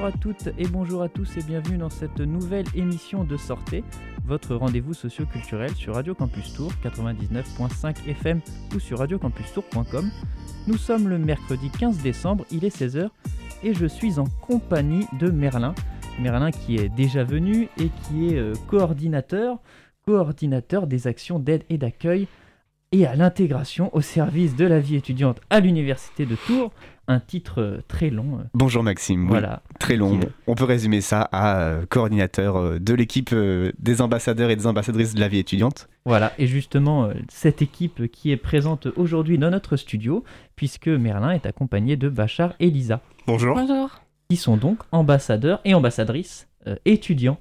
Bonjour à toutes et bonjour à tous et bienvenue dans cette nouvelle émission de Sortez, votre rendez-vous socio-culturel sur Radio Campus Tour 99.5 FM ou sur radiocampustour.com. Nous sommes le mercredi 15 décembre, il est 16h et je suis en compagnie de Merlin. Merlin qui est déjà venu et qui est euh, coordinateur, coordinateur des actions d'aide et d'accueil et à l'intégration au service de la vie étudiante à l'université de Tours. Un titre euh, très long. euh, Bonjour Maxime, oui, Voilà. très long. On peut résumer ça à euh, coordinateur de l'équipe des ambassadeurs et des ambassadrices de la vie étudiante. Voilà, et justement, cette équipe qui est présente aujourd'hui dans notre studio, puisque Merlin est accompagné de Bachar et Lisa, Bonjour. Bonjour. qui sont donc ambassadeurs et ambassadrices euh, étudiants.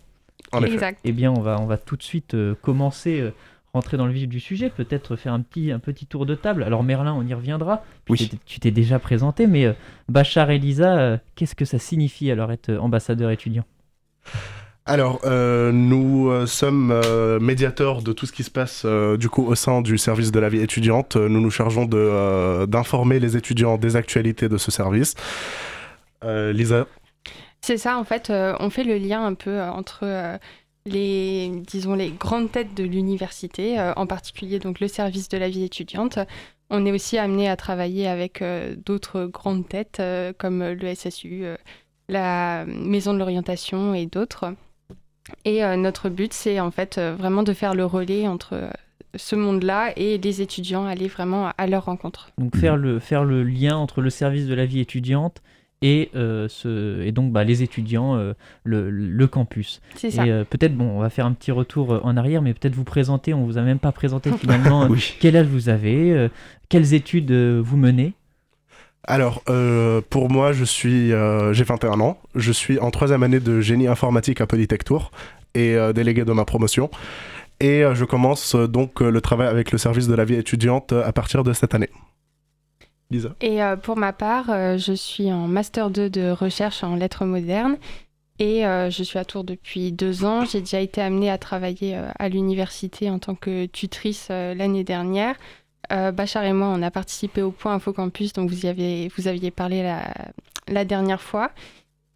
En effet. Exact. Eh bien, on va, on va tout de suite euh, commencer, euh, rentrer dans le vif du sujet, peut-être faire un petit, un petit tour de table. Alors Merlin, on y reviendra. Oui. Tu t'es déjà présenté, mais euh, Bachar et Lisa, euh, qu'est-ce que ça signifie alors être euh, ambassadeur étudiant? Alors, euh, nous euh, sommes euh, médiateurs de tout ce qui se passe euh, du coup au sein du service de la vie étudiante. Nous nous chargeons de, euh, d'informer les étudiants des actualités de ce service. Euh, Lisa, C'est ça, en fait, euh, on fait le lien un peu euh, entre euh, les, disons, les grandes têtes de l'université, euh, en particulier donc le service de la vie étudiante. On est aussi amené à travailler avec euh, d'autres grandes têtes euh, comme le SSU, la Maison de l'orientation et d'autres. Et notre but, c'est en fait vraiment de faire le relais entre ce monde-là et les étudiants, aller vraiment à leur rencontre. Donc faire, le, faire le lien entre le service de la vie étudiante et, euh, ce, et donc bah, les étudiants, euh, le, le campus. C'est ça. Et euh, peut-être, bon, on va faire un petit retour en arrière, mais peut-être vous présenter, on vous a même pas présenté finalement Oui. quel âge vous avez, euh, quelles études euh, vous menez? alors euh, pour moi, je suis, euh, j'ai 21 ans. Je suis en troisième année de génie informatique à Polytech Tours et euh, délégué de ma promotion. Et euh, je commence euh, donc euh, le travail avec le service de la vie étudiante euh, à partir de cette année. Lisa. Et euh, pour ma part, euh, je suis en Master 2 de recherche en lettres modernes et euh, je suis à Tours depuis deux ans. J'ai déjà été amenée à travailler euh, à l'université en tant que tutrice euh, l'année dernière. Euh, Bachar et moi, on a participé au Point Info Campus, donc vous, y avez, vous aviez parlé la, la dernière fois.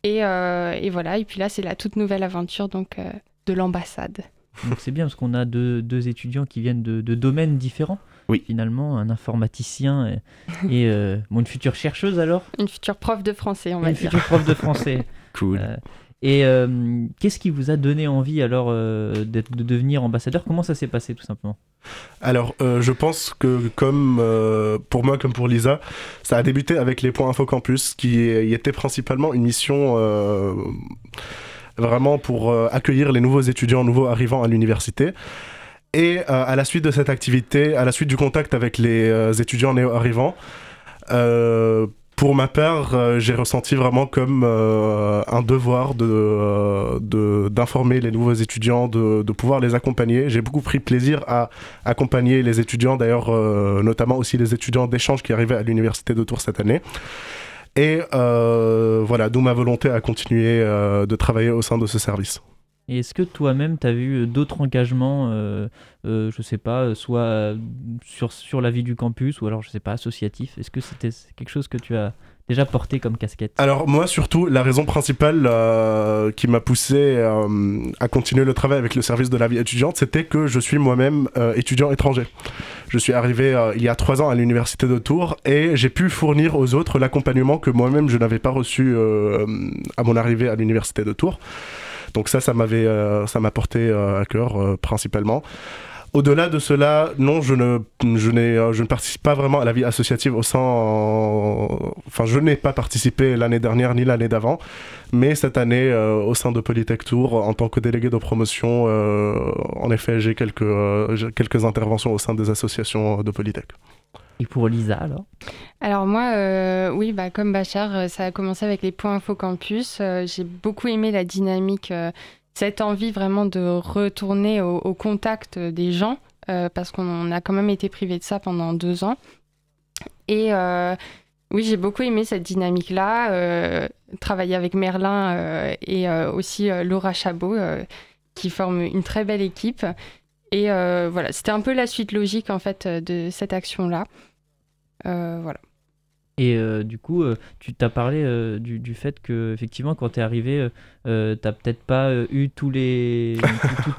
Et, euh, et voilà, et puis là, c'est la toute nouvelle aventure donc, euh, de l'ambassade. Donc c'est bien parce qu'on a deux, deux étudiants qui viennent de, de domaines différents. Oui. Finalement, un informaticien et, et, euh, bon, une future chercheuse alors, Une future prof de français, on va une dire. future prof de français. Cool. Euh, et euh, qu'est-ce qui vous a donné envie alors euh, de devenir ambassadeur? Comment ça s'est passé tout simplement? Alors, euh, je pense que comme euh, pour moi, comme pour Lisa, ça a débuté avec les points Info Campus, qui y était principalement une mission euh, vraiment pour euh, accueillir les nouveaux étudiants, nouveaux arrivants à l'université. Et euh, à la suite de cette activité, à la suite du contact avec les euh, étudiants néo-arrivants, euh, pour ma part, euh, j'ai ressenti vraiment comme euh, un devoir de, euh, de- d'informer les nouveaux étudiants, de, de pouvoir les accompagner. J'ai beaucoup pris plaisir à accompagner les étudiants, d'ailleurs notamment aussi les étudiants d'échange qui arrivaient à l'université de Tours cette année. Et voilà, d'où ma volonté à continuer de travailler au sein de ce service. Et est-ce que toi-même, tu as vu euh, d'autres engagements, euh, euh, je sais pas, euh, soit euh, sur, sur la vie du campus ou alors, je sais pas, associatif? Est-ce que c'était quelque chose que tu as déjà porté comme casquette? Alors moi surtout, la raison principale euh, qui m'a poussé à continuer le travail avec le service de la vie étudiante, c'était que je suis moi-même étudiant étranger. Je suis arrivé il y a trois ans à l'université de Tours et j'ai pu fournir aux autres l'accompagnement que moi-même je n'avais pas reçu à mon arrivée à l'université de Tours. Donc ça, ça m'avait, euh, ça m'a porté euh, à cœur euh, principalement. Au-delà de cela, non, je ne, je, je ne participe pas vraiment à la vie associative au sein. Enfin, je n'ai pas participé l'année dernière ni l'année d'avant, mais cette année, euh, au sein de Polytech Tour, en tant que délégué de promotion, euh, en effet, j'ai quelques, euh, quelques interventions au sein des associations de Polytech. Et pour Lisa alors Alors moi, euh, oui, bah, comme Bachar, euh, ça a commencé avec les points info campus. Euh, J'ai beaucoup aimé la dynamique, cette envie vraiment de retourner au, contact des gens, parce qu'on a quand même été privé de ça pendant deux ans. Et oui, j'ai beaucoup aimé cette dynamique-là, travailler avec Merlin et aussi Laura Chabot, qui forment une très belle équipe. Et euh, voilà, c'était un peu la suite logique en fait euh, de cette action-là. Euh, voilà. Et du coup, tu t'as parlé du, du, fait que effectivement, quand tu es arrivé, tu t'as peut-être pas eu tous les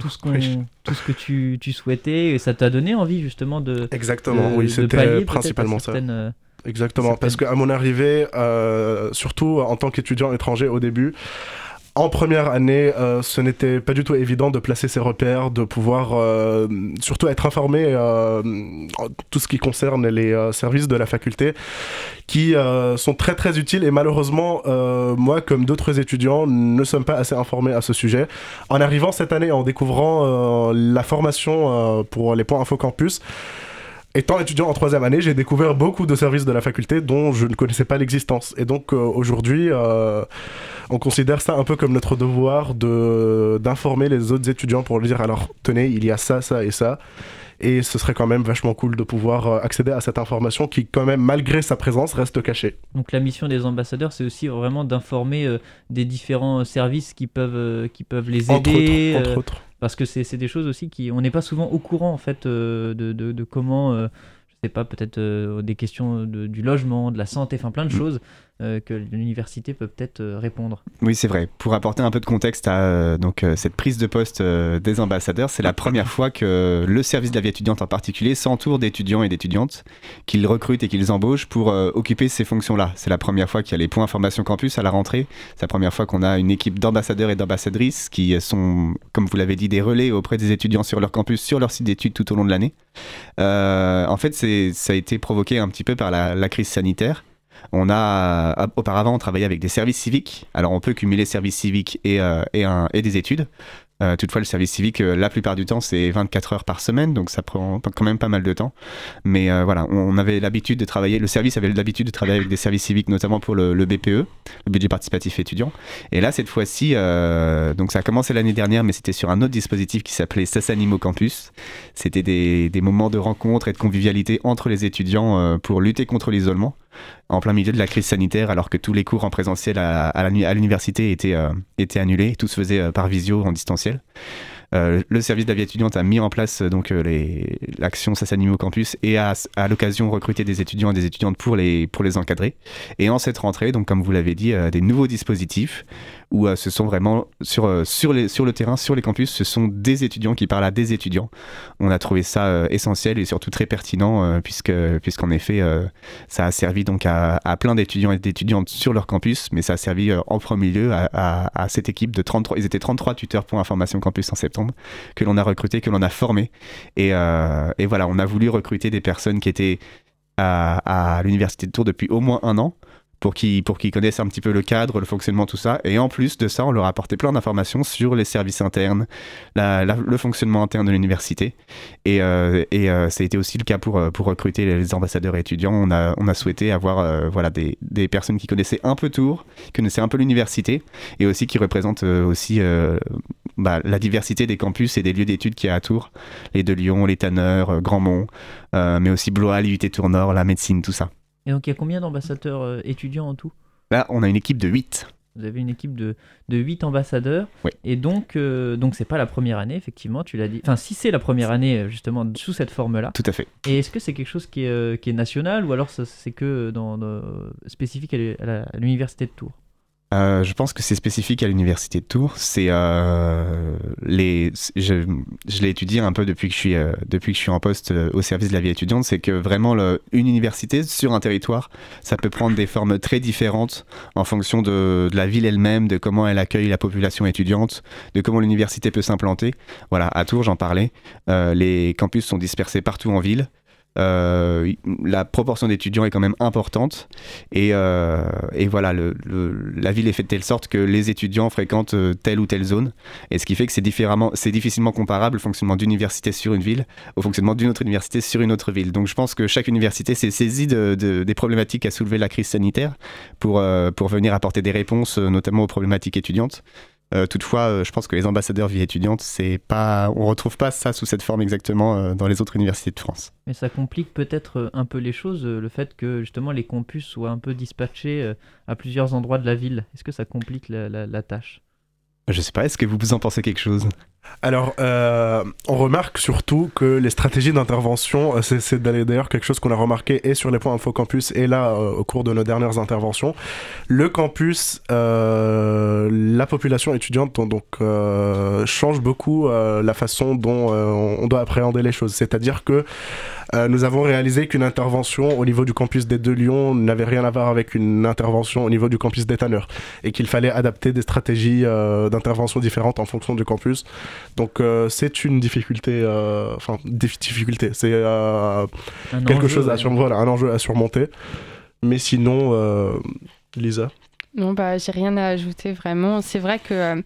tout, ce tout ce que tu, tu, souhaitais, et ça t'a donné envie justement de exactement. oui, c'était principalement ça. Exactement, parce qu'à mon arrivée, surtout en tant qu'étudiant étranger au début, en première année, euh, ce n'était pas du tout évident de placer ses repères, de pouvoir euh, surtout être informé euh, en tout ce qui concerne les services de la faculté, qui sont très très utiles et malheureusement, moi comme d'autres étudiants, ne sommes pas assez informés à ce sujet. En arrivant cette année, en découvrant la formation pour les points Info Campus, Étant étudiant en troisième année, j'ai découvert beaucoup de services de la faculté dont je ne connaissais pas l'existence. Et donc aujourd'hui, on considère ça un peu comme notre devoir de d'informer les autres étudiants pour leur dire alors tenez, il y a ça, ça et ça. Et ce serait quand même vachement cool de pouvoir euh, accéder à cette information qui, quand même, malgré sa présence, reste cachée. Donc la mission des ambassadeurs, c'est aussi vraiment d'informer euh, des différents services qui peuvent, euh, qui peuvent les aider. Entre autres. Parce que c'est des choses aussi qui... On n'est pas souvent au courant, en fait, de, de, de, comment... je sais pas, peut-être des questions du logement, de la santé, enfin plein de mm. choses euh, que l'université peut peut-être euh, répondre. Oui, c'est vrai. Pour apporter un peu de contexte à euh, donc, cette prise de poste des ambassadeurs, c'est la première fois que le service de la vie étudiante en particulier s'entoure d'étudiants et d'étudiantes qu'ils recrutent et qu'ils embauchent pour occuper ces fonctions-là. C'est la première fois qu'il y a les points information campus à la rentrée. C'est la première fois qu'on a une équipe d'ambassadeurs et d'ambassadrices qui sont, comme vous l'avez dit, des relais auprès des étudiants sur leur campus, sur leur site d'études tout au long de l'année. en fait, ça a été provoqué un petit peu par la crise sanitaire. On a euh, auparavant travaillé avec des services civiques. Alors on peut cumuler services civiques et, euh, et des études. Euh, toutefois, le service civique, la plupart du temps, c'est 24 heures par semaine, donc ça prend quand même pas mal de temps. Mais voilà, on avait l'habitude de travailler, le service avait l'habitude de travailler avec des services civiques, notamment pour le, BPE, le budget participatif étudiant. Et là, cette fois-ci, donc ça a commencé l'année dernière, mais c'était sur un autre dispositif qui s'appelait Sassanimo Campus. C'était des, des, moments de rencontre et de convivialité entre les étudiants pour lutter contre l'isolement en plein milieu de la crise sanitaire, alors que tous les cours en présentiel à, l'université étaient, étaient annulés, tout se faisait par visio en distanciel. Euh, le service de la vie étudiante a mis en place euh, donc euh, l'action Sassanimo Campus et a à l'occasion recruté des étudiants et des étudiantes pour les, pour les encadrer. Et en cette rentrée, donc comme vous l'avez dit, des nouveaux dispositifs où ce sont vraiment sur, les, sur le terrain, sur les campus, ce sont des étudiants qui parlent à des étudiants. On a trouvé ça essentiel et surtout très pertinent puisque puisqu'en effet ça a servi donc à, plein d'étudiants et d'étudiantes sur leur campus, mais ça a servi en premier lieu à, à, cette équipe de 33, ils étaient 33 tuteurs pour Information Campus en septembre que l'on a recruté, que l'on a formé. Euh, et, voilà, on a voulu recruter des personnes qui étaient à, à l'université de Tours depuis au moins un an pour qu'ils qu'ils connaissent un petit peu le cadre, le fonctionnement, tout ça. Et en plus de ça, on leur a apporté plein d'informations sur les services internes, le fonctionnement interne de l'université. Et, euh, et euh, ça a été aussi le cas pour, euh, recruter les ambassadeurs étudiants. On a, on a souhaité avoir voilà, des, des, personnes qui connaissaient un peu Tours, qui connaissaient un peu l'université, et aussi qui représentent aussi bah, la diversité des campus et des lieux d'études qu'il y a à Tours. Les de Lyon, les Tanneurs, Grandmont, mais aussi Blois, l'UT Tours Nord, la médecine, tout ça. Et donc il y a combien d'ambassadeurs euh, étudiants en tout? Là, on a une équipe de 8. Vous avez une équipe de, de 8 ambassadeurs. Oui. Et donc, euh, donc c'est pas la première année, effectivement, tu l'as dit. Enfin, si c'est la première année, euh, justement, sous cette forme-là. Tout à fait. Et est-ce que c'est quelque chose qui est, qui est national ou alors c'est que dans, spécifique à l'université de Tours? Euh, je pense que c'est spécifique à l'université de Tours. C'est euh, je, l'ai étudié un peu depuis que je suis euh, depuis que je suis en poste au service de la vie étudiante. C'est que vraiment une université sur un territoire, ça peut prendre des formes très différentes en fonction de la ville elle-même, de comment elle accueille la population étudiante, de comment l'université peut s'implanter. Voilà, à Tours, j'en parlais. les campus sont dispersés partout en ville. Euh, la proportion d'étudiants est quand même importante. Et, euh, et voilà, la ville est faite de telle sorte que les étudiants fréquentent euh, telle ou telle zone. Et ce qui fait que c'est difficilement comparable le fonctionnement d'une université sur une ville au fonctionnement d'une autre université sur une autre ville. Donc je pense que chaque université s'est saisie de, des problématiques à soulever la crise sanitaire pour, pour venir apporter des réponses, notamment aux problématiques étudiantes. Euh, toutefois, euh, je pense que les ambassadeurs vie étudiante, c'est pas, on retrouve pas ça sous cette forme exactement euh, dans les autres universités de France. Mais ça complique peut-être un peu les choses, le fait que justement les campus soient un peu dispatchés à plusieurs endroits de la ville. Est-ce que ça complique la, la, tâche? Je sais pas. Est-ce que vous en pensez quelque chose? Alors, euh, on remarque surtout que les stratégies d'intervention, euh, c'est d'ailleurs quelque chose qu'on a remarqué et sur les points Info Campus et là euh, au cours de nos dernières interventions. Le campus, la population étudiante donc change beaucoup la façon dont on doit appréhender les choses. C'est-à-dire que euh, nous avons réalisé qu'une intervention au niveau du campus des deux Lyon n'avait rien à voir avec une intervention au niveau du campus des Tanneurs et qu'il fallait adapter des stratégies euh, d'intervention différentes en fonction du campus. Donc euh, c'est une difficulté, enfin difficulté, c'est quelque chose à surmonter, voilà, un enjeu à surmonter. Mais sinon, Lisa? Non, bah j'ai rien à ajouter vraiment. C'est vrai que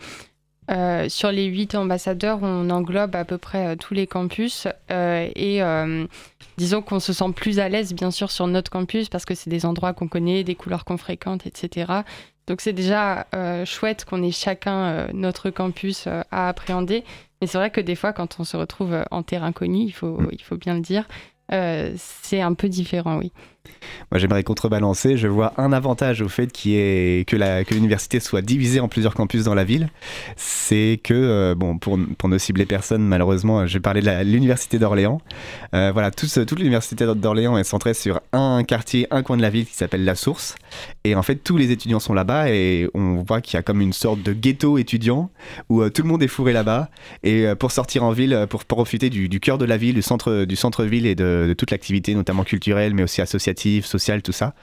euh, sur les huit ambassadeurs, on englobe à peu près euh, tous les campus euh, et disons qu'on se sent plus à l'aise bien sûr sur notre campus parce que c'est des endroits qu'on connaît, des couleurs qu'on fréquente, etc. Donc c'est déjà chouette qu'on ait chacun notre campus à appréhender. Mais c'est vrai que des fois, quand on se retrouve en terrain connu, il faut, il faut bien le dire, c'est un peu différent, oui. Moi, j'aimerais contrebalancer. Je vois un avantage au fait qui est que, la, que l'université soit divisée en plusieurs campus dans la ville. C'est que, euh, bon, pour, pour ne cibler personne, malheureusement, je parler de l'université d'Orléans. Euh, voilà, toute l'université d'Orléans est centrée sur un quartier, un coin de la ville qui s'appelle La Source. Et en fait, tous les étudiants sont là-bas et on voit qu'il y a comme une sorte de ghetto étudiant où euh, tout le monde est fourré là-bas. Et pour sortir en ville, pour profiter du, cœur de la ville, du centre-ville du centre et de, de toute l'activité, notamment culturelle, mais aussi associative, social, tout ça.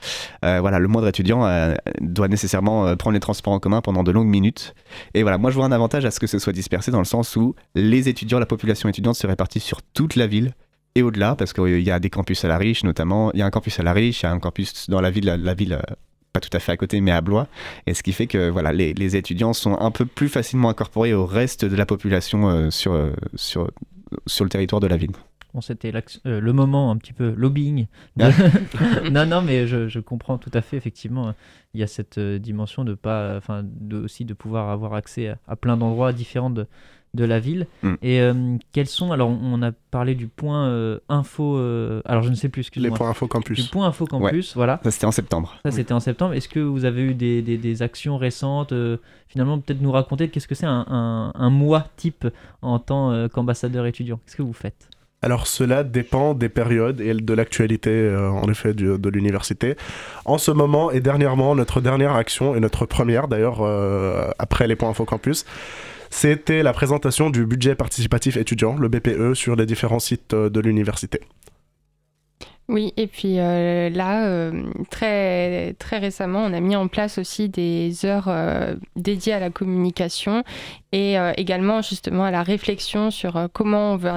Euh, voilà, le moindre étudiant euh, doit nécessairement euh, prendre les transports en commun pendant de longues minutes. Et voilà, moi je vois un avantage à ce que ce soit dispersé dans le sens où les étudiants, la population étudiante se répartit sur toute la ville et au-delà, parce qu'il y a des campus à la riche notamment. Il y a un campus à la riche, il y a un campus dans la ville, la, ville pas tout à fait à côté, mais à Blois. Et ce qui fait que voilà, les, les étudiants sont un peu plus facilement incorporés au reste de la population sur, sur, sur le territoire de la ville c'était euh, le moment un petit peu lobbying. non, non, mais je, comprends tout à fait, effectivement. Il y a cette euh, dimension de pas, enfin, de, aussi de pouvoir avoir accès à, plein d'endroits différents de, de, la ville. Mm. Et euh, quels sont, alors on a parlé du point info, alors je ne sais plus, excusez-moi. Les points info campus. Du point info campus, voilà. Ça c'était en septembre. Ça c'était en septembre. Est-ce que vous avez eu des, des, actions récentes Finalement, peut-être nous raconter qu'est-ce que c'est un, un, un mois type en tant qu'ambassadeur étudiant? Qu'est-ce que vous faites? Alors cela dépend des périodes et de l'actualité euh, en effet de l'université. En ce moment et dernièrement, notre dernière action et notre première d'ailleurs euh, après les points info campus, c'était la présentation du budget participatif étudiant, le BPE, sur les différents sites euh, de l'université. Oui, et puis euh, là, euh, très, très récemment, on a mis en place aussi des heures euh, dédiées à la communication et également justement à la réflexion sur comment on veut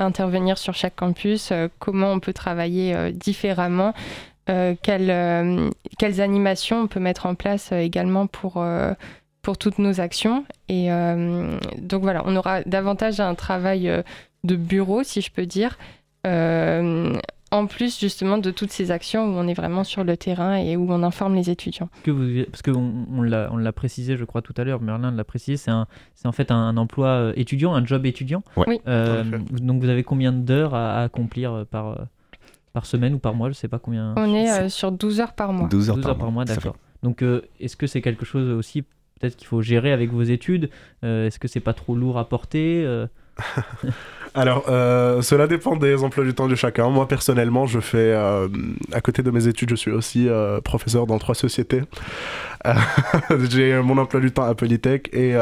intervenir sur chaque campus, comment on peut travailler différemment, quelles, quelles, animations on peut mettre en place également pour pour toutes nos actions. Et donc voilà, on aura davantage un travail de bureau, si je peux dire, en plus justement de toutes ces actions où on est vraiment sur le terrain et où on informe les étudiants. Que vous, parce qu'on on, l'a précisé, je crois, tout à l'heure, Merlin l'a précisé, c'est en fait un, emploi euh, étudiant, un job étudiant. Oui. Euh, donc vous avez combien d'heures à, accomplir euh, par, par semaine ou par mois Je ne sais pas combien. On est sur 12 heures par mois. 12 heures, par, mois, d'accord. Donc est-ce que c'est quelque chose aussi peut-être qu'il faut gérer avec vos études? Est-ce que c'est pas trop lourd à porter Alors, euh, cela dépend des emplois du temps de chacun. Moi, personnellement, je fais, euh, à côté de mes études, je suis aussi euh, professeur dans trois sociétés. J'ai mon emploi du temps à Polytech et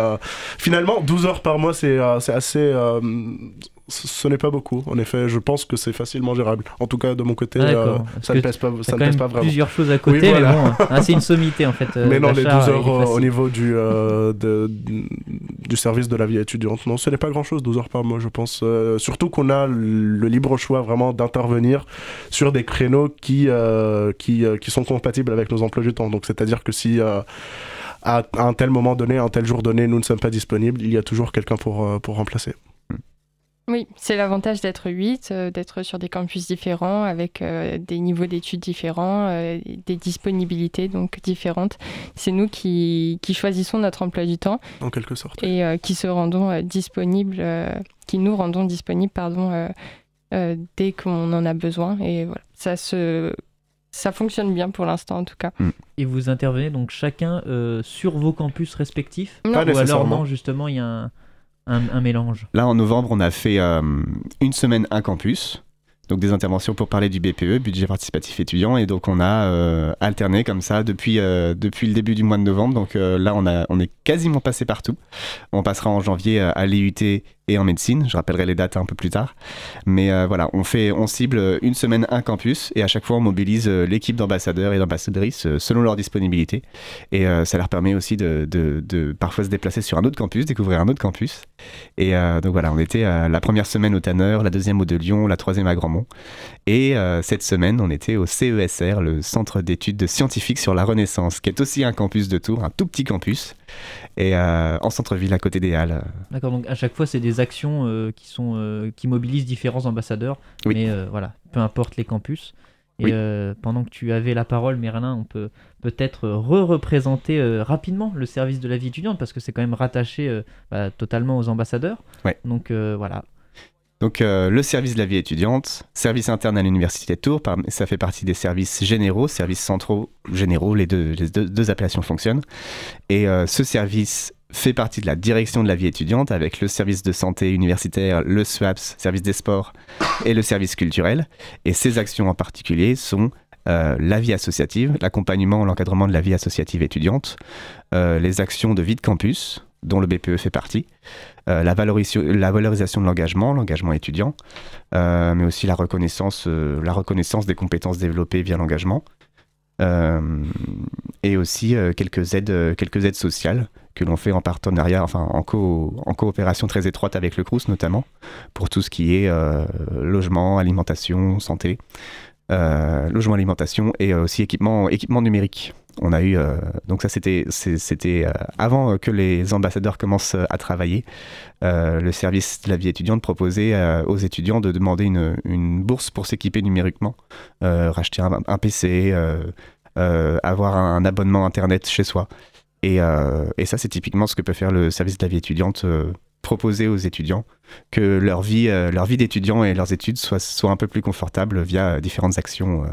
finalement, 12 heures par mois, c'est assez ce n'est pas beaucoup. En effet, je pense que c'est facilement gérable. En tout cas, de mon côté, euh, ça ne pèse pas, ça ne pèse pas vraiment. plusieurs choses à côté, mais bon, hein, c'est une sommité en fait. Euh, mais non, les 12 heures au niveau du, euh, du service de la vie étudiante, non, ce n'est pas grand chose, 12 heures par mois, je pense. surtout qu'on a le libre choix vraiment d'intervenir sur des créneaux qui, qui, qui sont compatibles avec nos emplois du temps. Donc, c'est-à-dire que si à un tel moment donné, à un tel jour donné, nous ne sommes pas disponibles, il y a toujours quelqu'un pour, pour remplacer. Oui, c'est l'avantage d'être 8, euh, d'être sur des campus différents, avec euh, des niveaux d'études différents, euh, des disponibilités donc différentes. C'est nous qui, qui, choisissons notre emploi du temps. En quelque sorte. Et qui se rendons disponibles, qui nous rendons disponibles, pardon, dès qu'on en a besoin. Et voilà, ça se ça fonctionne bien pour l'instant en tout cas. Mm. Et vous intervenez donc chacun sur vos campus respectifs Ou alors non, justement, il y a un, un, mélange Là, en novembre, on a fait une semaine un campus donc des interventions pour parler du BPE, budget participatif étudiant, et donc on a euh, alterné comme ça depuis, euh, depuis le début du mois de novembre. Donc euh, là, on, a, on est quasiment passé partout. On passera en janvier à l'IUT et en médecine. Je rappellerai les dates un peu plus tard. Mais euh, voilà, on, fait, on cible une semaine un campus et à chaque fois on mobilise euh, l'équipe d'ambassadeurs et d'ambassadrices euh, selon leur disponibilité. Et ça leur permet aussi de, parfois se déplacer sur un autre campus, découvrir un autre campus. Et donc voilà, on était la première semaine au Tanner, la deuxième au De Lyon, la troisième à Grandmont. Et cette semaine, on était au CESR, le Centre d'études scientifiques sur la Renaissance, qui est aussi un campus de Tours, un tout petit campus et euh, en centre-ville à côté des Halles. D'accord, donc à chaque fois c'est des actions euh, qui, sont, euh, qui mobilisent différents ambassadeurs, mais voilà, peu importe les campus. Et pendant que tu avais la parole, Merlin, on peut peut-être re-représenter rapidement le service de la vie étudiante parce que c'est quand même rattaché bah, totalement aux ambassadeurs. Donc voilà, donc euh, le service de la vie étudiante, service interne à l'université de Tours, ça fait partie des services généraux, services centraux généraux, les deux, appellations fonctionnent. Et euh, ce service fait partie de la direction de la vie étudiante avec le service de santé universitaire, le SWAPS, service des sports et le service culturel. Et ces actions en particulier sont euh, la vie associative, l'accompagnement, l'encadrement de la vie associative étudiante, les actions de vie de campus, dont le BPE fait partie, euh, la, valorisation, de l'engagement, l'engagement étudiant, euh, mais aussi la reconnaissance, euh, la reconnaissance des compétences développées via l'engagement, et aussi quelques, aides, sociales que l'on fait en partenariat, enfin en, coopération très étroite avec le CRUS notamment, pour tout ce qui est logement, alimentation, santé. logement, alimentation et aussi équipement numérique on a eu euh, donc ça c'était c'était euh, avant que les ambassadeurs commencent à travailler euh, le service de la vie étudiante proposait aux étudiants de demander une, bourse pour s'équiper numériquement racheter un, PC avoir un abonnement internet chez soi. Et, ça c'est typiquement ce que peut faire le service de la vie étudiante proposer aux étudiants que leur vie leur vie d'étudiant et leurs études soient, soient un peu plus confortables via différentes actions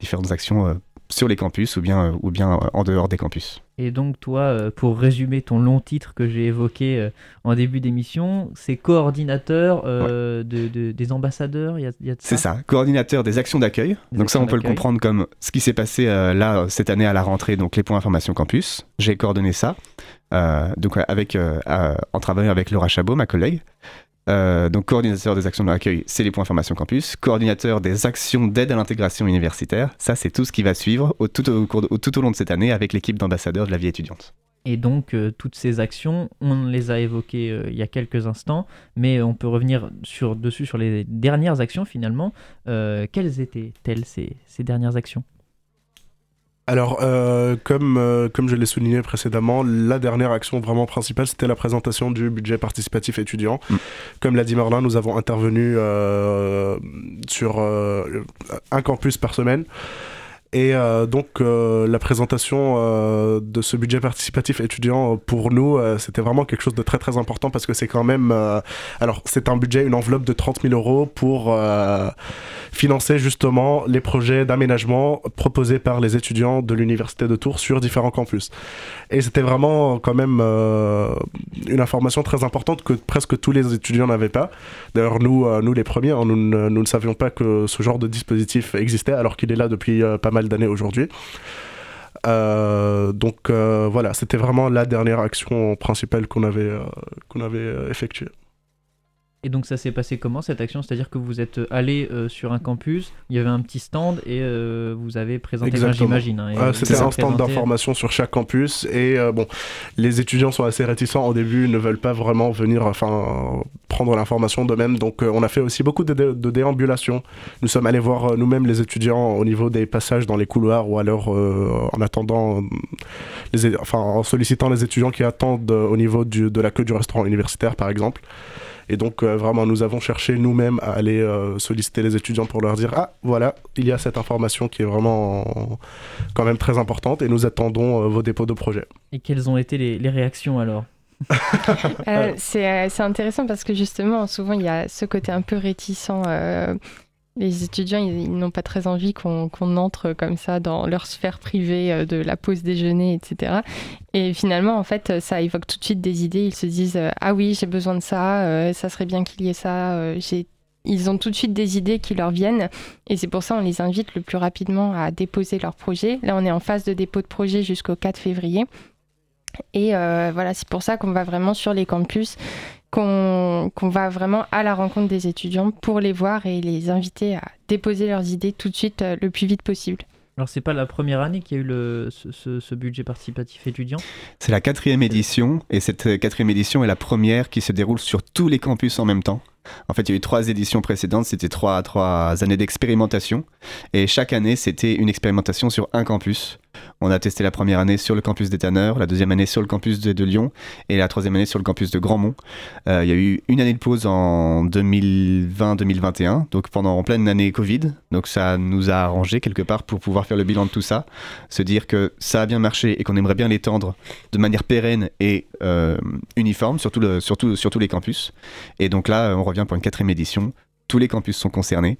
différentes actions sur les campus ou bien, ou bien euh, en dehors des campus. Et donc toi, euh, pour résumer ton long titre que j'ai évoqué euh, en début d'émission, c'est coordinateur de, des ambassadeurs, y a, C'est ça, coordinateur des actions d'accueil. Donc ça, on peut le comprendre comme ce qui s'est passé là cette année à la rentrée, donc les points information campus. J'ai coordonné ça, donc avec, en travaillant avec Laura Chabot, ma collègue. Euh, donc coordinateur des actions de l'accueil, c'est les points formation campus. Coordinateur des actions d'aide à l'intégration universitaire, ça c'est tout ce qui va suivre tout, au long de cette année avec l'équipe d'ambassadeurs de la vie étudiante. Et donc euh, toutes ces actions, on les a évoquées euh, il y a quelques instants, mais on peut revenir sur, dessus sur les dernières actions finalement. quelles étaient-elles ces dernières actions? Alors, euh, comme, euh, comme je l'ai souligné précédemment, la dernière action vraiment principale, c'était la présentation du budget participatif étudiant. Mm. Comme l'a dit Marlin, nous avons intervenu euh, sur un campus par semaine. Et donc la présentation de ce budget participatif étudiant pour nous, c'était vraiment quelque chose de très très important parce que c'est quand même, alors c'est un budget, une enveloppe de 30 000 euros pour financer justement les projets d'aménagement proposés par les étudiants de l'université de Tours sur différents campus. Et c'était vraiment quand même euh, une information très importante que presque tous les étudiants n'avaient pas. D'ailleurs, nous, euh, nous les premiers, hein, nous, nous, ne savions pas que ce genre de dispositif existait alors qu'il est là depuis euh, pas mal d'années aujourd'hui. donc voilà, c'était vraiment la dernière action principale qu'on avait, qu'on avait effectuée. Et donc ça s'est passé comment cette action? C'est-à-dire que vous êtes allé euh, sur un campus, il y avait un petit stand et euh, vous avez présenté, j'imagine. Hein, euh, C'était un stand d'information sur chaque campus et bon, les étudiants sont assez réticents au début, ne veulent pas vraiment venir, enfin, prendre l'information d'eux-mêmes. Donc on a fait aussi beaucoup de, de, déambulations. Nous sommes allés voir nous-mêmes les étudiants au niveau des passages dans les couloirs ou alors en attendant, les, enfin, en sollicitant les étudiants qui attendent au niveau du, de la queue du restaurant universitaire, par exemple. Et donc, euh, vraiment, nous avons cherché nous-mêmes à aller euh, solliciter les étudiants pour leur dire Ah, voilà, il y a cette information qui est vraiment quand même très importante et nous attendons euh, vos dépôts de projets. Et quelles ont été les, réactions alors? C'est intéressant parce que justement, souvent, il y a ce côté un peu réticent les étudiants, ils, n'ont pas très envie qu'on entre comme ça dans leur sphère privée euh, de la pause déjeuner, etc. Et finalement, en fait, ça évoque tout de suite des idées. Ils se disent euh, Ah oui, j'ai besoin de ça, euh, ça serait bien qu'il y ait ça. ils ont tout de suite des idées qui leur viennent. Et c'est pour ça qu'on les invite le plus rapidement à déposer leur projet. Là, on est en phase de dépôt de projet jusqu'au 4 février. Et voilà, c'est pour ça qu'on va vraiment sur les campus qu'on va vraiment à la rencontre des étudiants pour les voir et les inviter à déposer leurs idées tout de suite euh, le plus vite possible. Alors c'est pas la première année qu'il y a eu le, ce, ce, budget participatif étudiant? C'est la quatrième édition et cette quatrième édition est la première qui se déroule sur tous les campus en même temps. En fait, il y a eu trois éditions précédentes, c'était trois, trois années d'expérimentation. Et chaque année, c'était une expérimentation sur un campus. On a testé la première année sur le campus des Tanneurs, la deuxième année sur le campus de, Lyon et la troisième année sur le campus de Grandmont. Euh, il y a eu une année de pause en 2020-2021, donc pendant en pleine année Covid. Donc ça nous a arrangé quelque part pour pouvoir faire le bilan de tout ça, se dire que ça a bien marché et qu'on aimerait bien l'étendre de manière pérenne et euh, uniforme sur, tous les campus. Et donc là, on revient pour une quatrième édition. Tous les campus sont concernés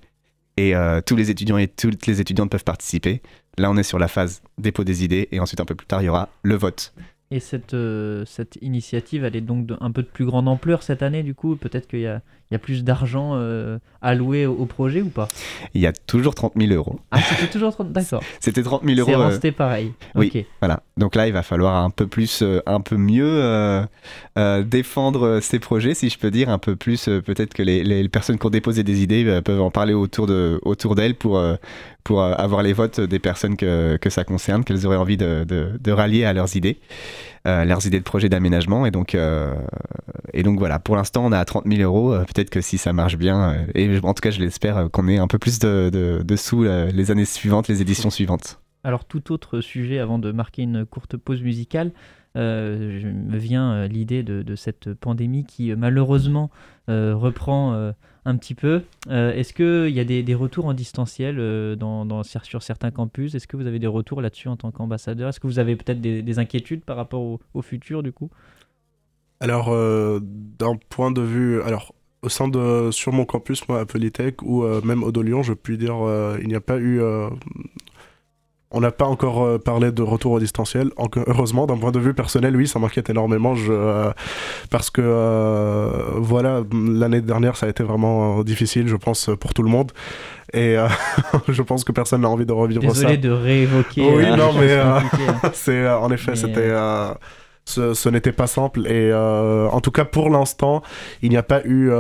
et euh, tous les étudiants et toutes les étudiantes peuvent participer. Là, on est sur la phase dépôt des idées et ensuite un peu plus tard, il y aura le vote. Et cette, euh, cette initiative, elle est donc un peu de plus grande ampleur cette année, du coup Peut-être qu'il y il y a plus d'argent euh, alloué au, projet ou pas? Il y a toujours 30 000 euros. Ah, c'était toujours 30 D'accord. C'était 30 000 euros. C'est resté pareil. Oui, voilà. Donc là, il va falloir un peu plus, un peu mieux défendre ces projets, si je peux dire, un peu plus. Peut-être que les, les, personnes qui ont déposé des idées peuvent en parler autour d'elles autour pour, pour avoir les votes des personnes que, que ça concerne, qu'elles auraient envie de, de, rallier à leurs idées, euh, leurs idées de projet d'aménagement. Et donc, euh, et donc voilà, pour l'instant, on a 30 000 euros. Euh, peut-être que si ça marche bien, et en tout cas, je l'espère, qu'on ait un peu plus de, de, sous les années suivantes, les éditions suivantes. Alors, tout autre sujet avant de marquer une courte pause musicale. Je me vient l'idée de, cette pandémie qui malheureusement reprend un petit peu. Euh, est-ce qu'il y a des, retours en distanciel euh, sur certains campus? Est-ce que vous avez des retours là-dessus en tant qu'ambassadeur? Est-ce que vous avez peut-être des, inquiétudes par rapport au, futur du coup? Alors, euh, d'un point de vue... Alors, au sein de sur mon campus moi à Polytech ou même au Lyon je puis dire il n'y a pas eu on n'a pas encore euh, parlé de retour au distanciel. heureusement, d'un point de vue personnel, oui, ça m'inquiète énormément. Je, euh, parce que, euh, voilà, l'année dernière, ça a été vraiment difficile, je pense, pour tout le monde. Et je pense que personne n'a envie de revivre ça. Désolé de réévoquer. Oui, non, mais hein. c'est en effet, c'était. ce, n'était pas simple et en tout cas pour l'instant il n'y a pas eu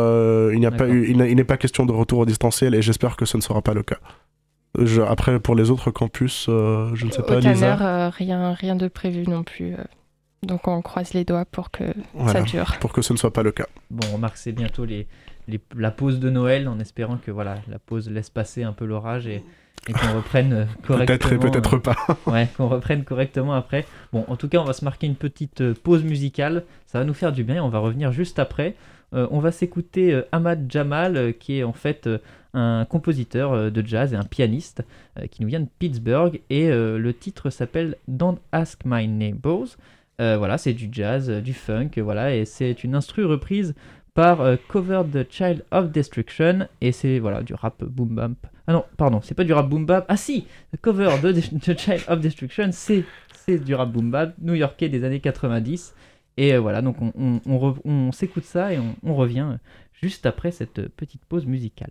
il n'y a pas eu il n'est pas question de retour au distanciel et j'espère que ce ne sera pas le cas après, pour les autres campus, euh, je ne sais pas. Au Tanner, euh, rien, rien de prévu non plus. Euh. donc on croise les doigts pour que ça dure. Pour que ce ne soit pas le cas. Bon, on remarque c'est bientôt les, les, la pause de Noël, en espérant que voilà, la pause laisse passer un peu l'orage et, qu'on reprenne correctement. Peut-être et peut-être pas. ouais, qu'on reprenne correctement après. Bon, en tout cas, on va se marquer une petite pause musicale. Ça va nous faire du bien et on va revenir juste après. on va s'écouter Ahmad Jamal, qui est en fait un compositeur euh, de jazz et un pianiste euh, qui nous vient de Pittsburgh et euh, le titre s'appelle Don't Ask My Neighbors. voilà, c'est du jazz, du funk, voilà, et c'est une instru reprise par Cover the Child of Destruction et c'est voilà du rap boom bap. Ah non, pardon, c'est pas du rap boom bap. Ah si, Cover the, Child of Destruction, c'est c'est du rap boom bap new-yorkais des années 90. Et voilà, donc on, on, s'écoute ça et on revient juste après cette petite pause musicale.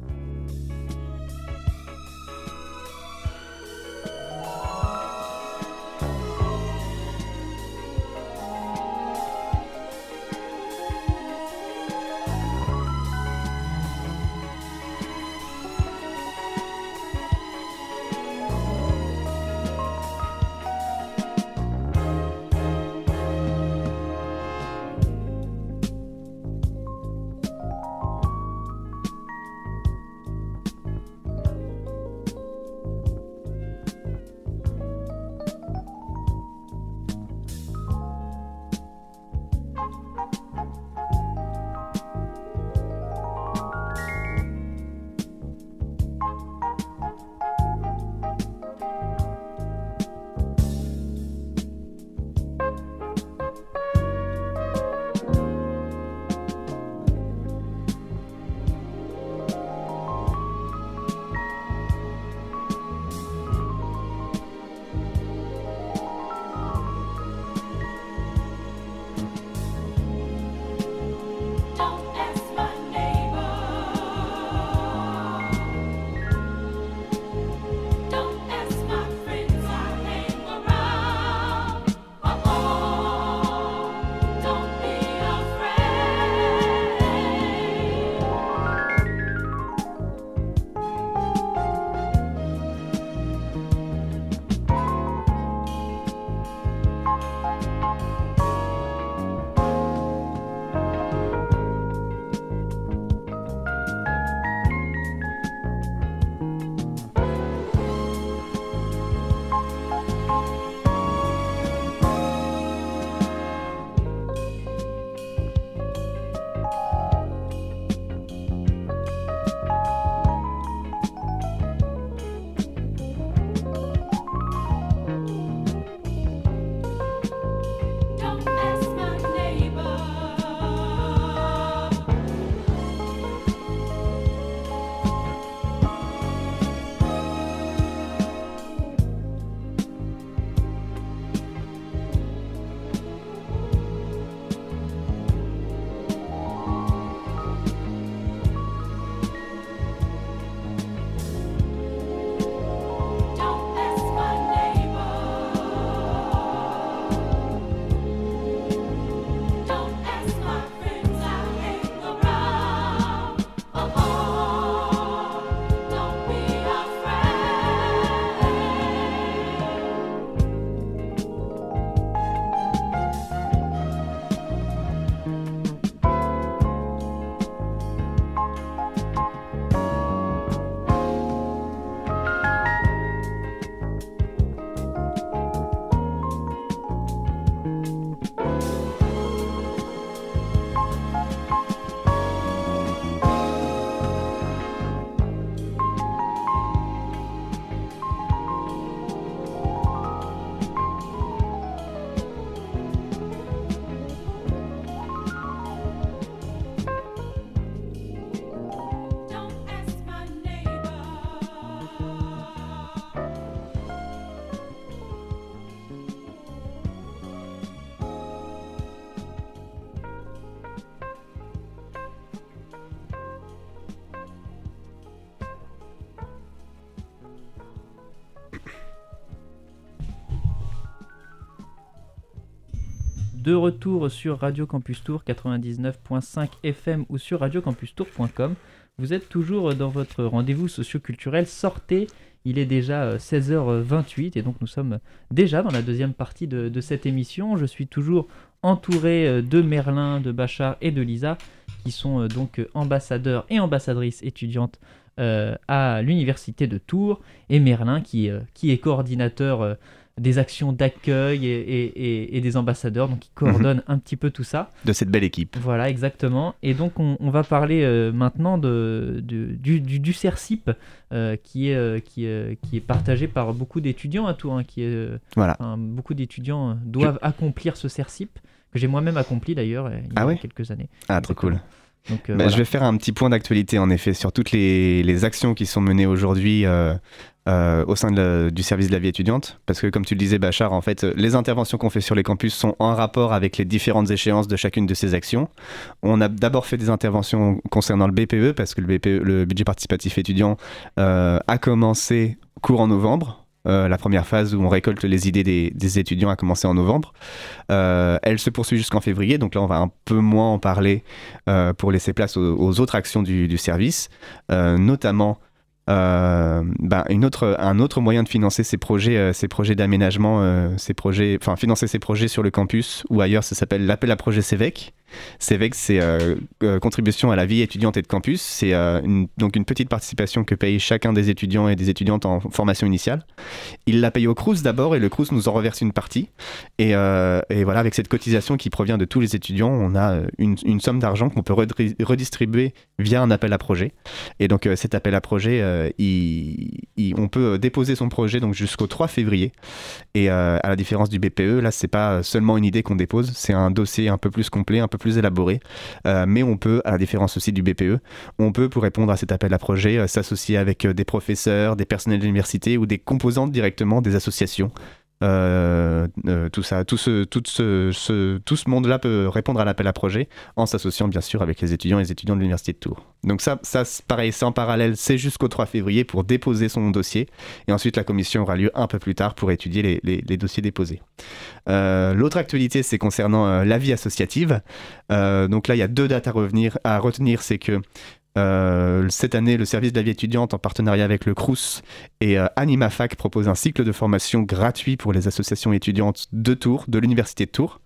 de retour sur Radio Campus Tour 99.5 FM ou sur radiocampustour.com. Vous êtes toujours dans votre rendez-vous socioculturel. Sortez, il est déjà 16h28 et donc nous sommes déjà dans la deuxième partie de, cette émission. Je suis toujours entouré de Merlin, de Bachar et de Lisa qui sont donc ambassadeurs et ambassadrices étudiantes à l'université de Tours et Merlin qui est coordinateur des actions d'accueil et, des ambassadeurs, donc qui coordonnent mhm. un petit peu tout ça. De cette belle équipe. Voilà, exactement. Et donc on, va parler euh, maintenant de, du, du, CERCIP, euh, qui, est, euh, qui, qui, est partagé par beaucoup d'étudiants à Tours. Hein, qui est, voilà. beaucoup d'étudiants doivent accomplir ce CERCIP, que j'ai moi-même accompli d'ailleurs il y a ah quelques années. Ah, trop cool. Donc, bah, Je vais faire un petit point d'actualité en effet sur toutes les, les actions qui sont menées aujourd'hui euh, au sein du service de la vie étudiante. Parce que, comme tu le disais, Bachar, en fait, les interventions qu'on fait sur les campus sont en rapport avec les différentes échéances de chacune de ces actions. On a d'abord fait des interventions concernant le BPE, parce que le, BPE, le budget participatif étudiant, euh, a commencé courant novembre. Euh, la première phase où on récolte les idées des, étudiants a commencé en novembre. elle se poursuit jusqu'en février, donc là on va un peu moins en parler pour laisser place aux, autres actions du service, notamment euh, ben, une autre, un autre moyen de financer ces projets, euh, ces projets d'aménagement, euh, ces projets, enfin financer ces projets sur le campus ou ailleurs, ça s'appelle l'appel à projet CEVEC. CEVEC, c'est euh, euh, contribution à la vie étudiante et de campus. C'est euh, donc une petite participation que paye chacun des étudiants et des étudiantes en formation initiale. Il la paye au CRUS d'abord et le CRUS nous en reverse une partie. Et, voilà, avec cette cotisation qui provient de tous les étudiants, on a une, somme d'argent qu'on peut redistribuer via un appel à projet. Et donc cet appel à projet, on peut déposer son projet donc jusqu'au 3 février. Et à la différence du BPE, là, c'est pas seulement une idée qu'on dépose, c'est un dossier un peu plus complet, un peu plus élaboré. Euh, mais on peut, à la différence aussi du BPE, on peut, pour répondre à cet appel à projet, euh, s'associer avec euh, des professeurs, des personnels de l'université ou des composantes directement des associations euh, euh, tout ça, tout ce, tout ce, monde-là peut répondre à l'appel à projet en s'associant bien sûr avec les étudiants et les étudiants de l'université de Tours. Donc ça, ça pareil, c'est en parallèle, c'est jusqu'au 3 février pour déposer son dossier et ensuite la commission aura lieu un peu plus tard pour étudier les, dossiers déposés. Euh, l'autre actualité, c'est concernant la vie associative. donc là, il y a deux dates à retenir, c'est que euh, cette année, le service de la vie étudiante, en partenariat avec le CRUS et euh, AnimaFac, propose un cycle de formation gratuit pour les associations étudiantes de Tours, de l'Université de Tours.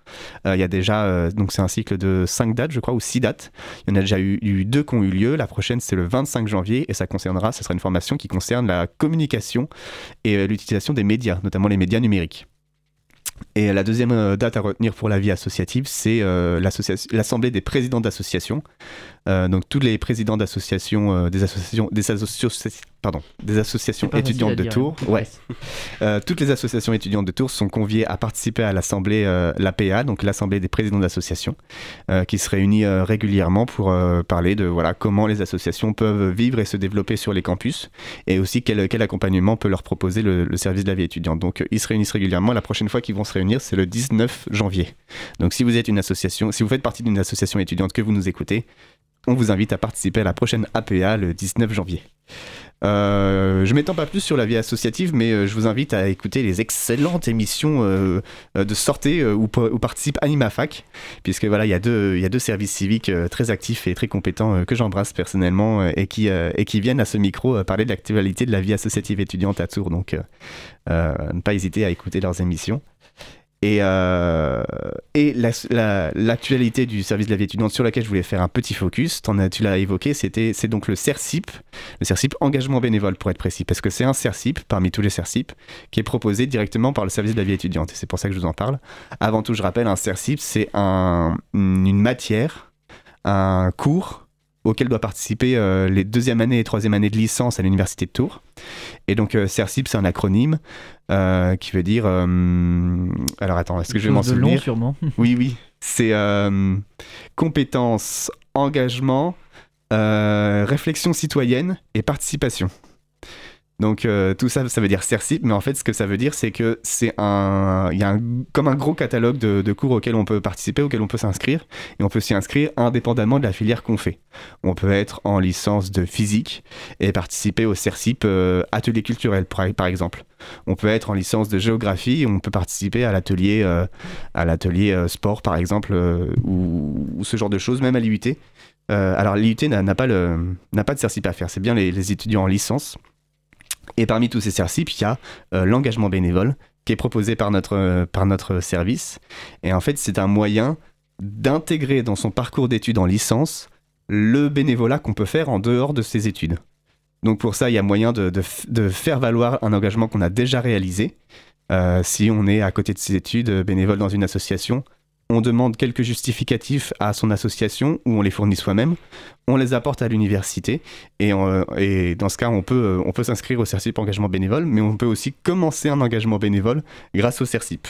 Euh, il y a déjà, donc c'est un cycle de 5 dates, je crois, ou 6 dates. Il y en a déjà eu, eu, deux qui ont eu lieu. La prochaine, c'est le 25 janvier et ça concernera, ce sera une formation qui concerne la communication et l'utilisation des médias, notamment les médias numériques. Et la deuxième euh, date à retenir pour la vie associative, c'est euh, l'Assemblée des présidents d'associations. Euh, donc tous les présidents d'associations, des associations, des associations, pardon, des associations étudiantes de Tours. Ouais. toutes les associations étudiantes de Tours sont conviées à participer à l'Assemblée, l'APA, donc l'Assemblée des présidents d'associations, qui se réunit régulièrement pour parler de voilà comment les associations peuvent vivre et se développer sur les campus, et aussi quel, quel accompagnement peut leur proposer le, le, service de la vie étudiante. Donc ils se réunissent régulièrement. La prochaine fois qu'ils vont se réunir, c'est le 19 janvier. Donc si vous êtes une association, si vous faites partie d'une association étudiante que vous nous écoutez, on vous invite à participer à la prochaine APA le 19 janvier. Euh, je m'étends pas plus sur la vie associative, mais euh, je vous invite à écouter les excellentes émissions euh, de sortie où, participe AnimaFac, puisque voilà, il y, a deux, services civiques très actifs et très compétents que j'embrasse personnellement et qui viennent à ce micro parler de l'actualité de la vie associative étudiante à Tours. Donc, ne pas hésiter à écouter leurs émissions. Et, euh, et l'actualité du service de la vie étudiante sur laquelle je voulais faire un petit focus, as, tu l'as évoqué, c'est donc le CERCIP, le CERCIP engagement bénévole pour être précis, parce que c'est un CERCIP parmi tous les CERCIP qui est proposé directement par le service de la vie étudiante, et c'est pour ça que je vous en parle. Avant tout, je rappelle, un CERCIP, c'est un, une matière, un cours auquel doit participer euh, les deuxième année et troisième année de licence à l'université de Tours. Et donc euh, CERCIP, c'est un acronyme euh, qui veut dire... alors attends, est-ce que je vais m'en souvenir sûrement. Oui, oui. C'est compétences, engagement, réflexion citoyenne et participation. Donc euh, tout ça, ça veut dire CERCIP, mais en fait, ce que ça veut dire, c'est que c'est un, il y a comme un gros catalogue de, cours auxquels on peut participer, auxquels on peut s'inscrire, et on peut s'y inscrire indépendamment de la filière qu'on fait. On peut être en licence de physique et participer au CERCIP euh, atelier culturel, par, exemple. On peut être en licence de géographie on peut participer à l'atelier, euh, à sport, par exemple, ou, ce genre de choses, même à l'IUT. alors l'IUT n'a pas de CERCIP à faire. C'est bien les étudiants en licence et parmi tous ces CERCIP, il y a euh, l'engagement bénévole qui est proposé par notre, euh, par notre service. Et en fait, c'est un moyen d'intégrer dans son parcours d'études en licence le bénévolat qu'on peut faire en dehors de ses études. Donc pour ça, il y a moyen de, de, faire valoir un engagement qu'on a déjà réalisé. Euh, si on est à côté de ses études bénévole dans une association, on demande quelques justificatifs à son association ou on les fournit soi-même, on les apporte à l'université et, et, dans ce cas on peut, on peut s'inscrire au CERCIP engagement bénévole mais on peut aussi commencer un engagement bénévole grâce au CERCIP.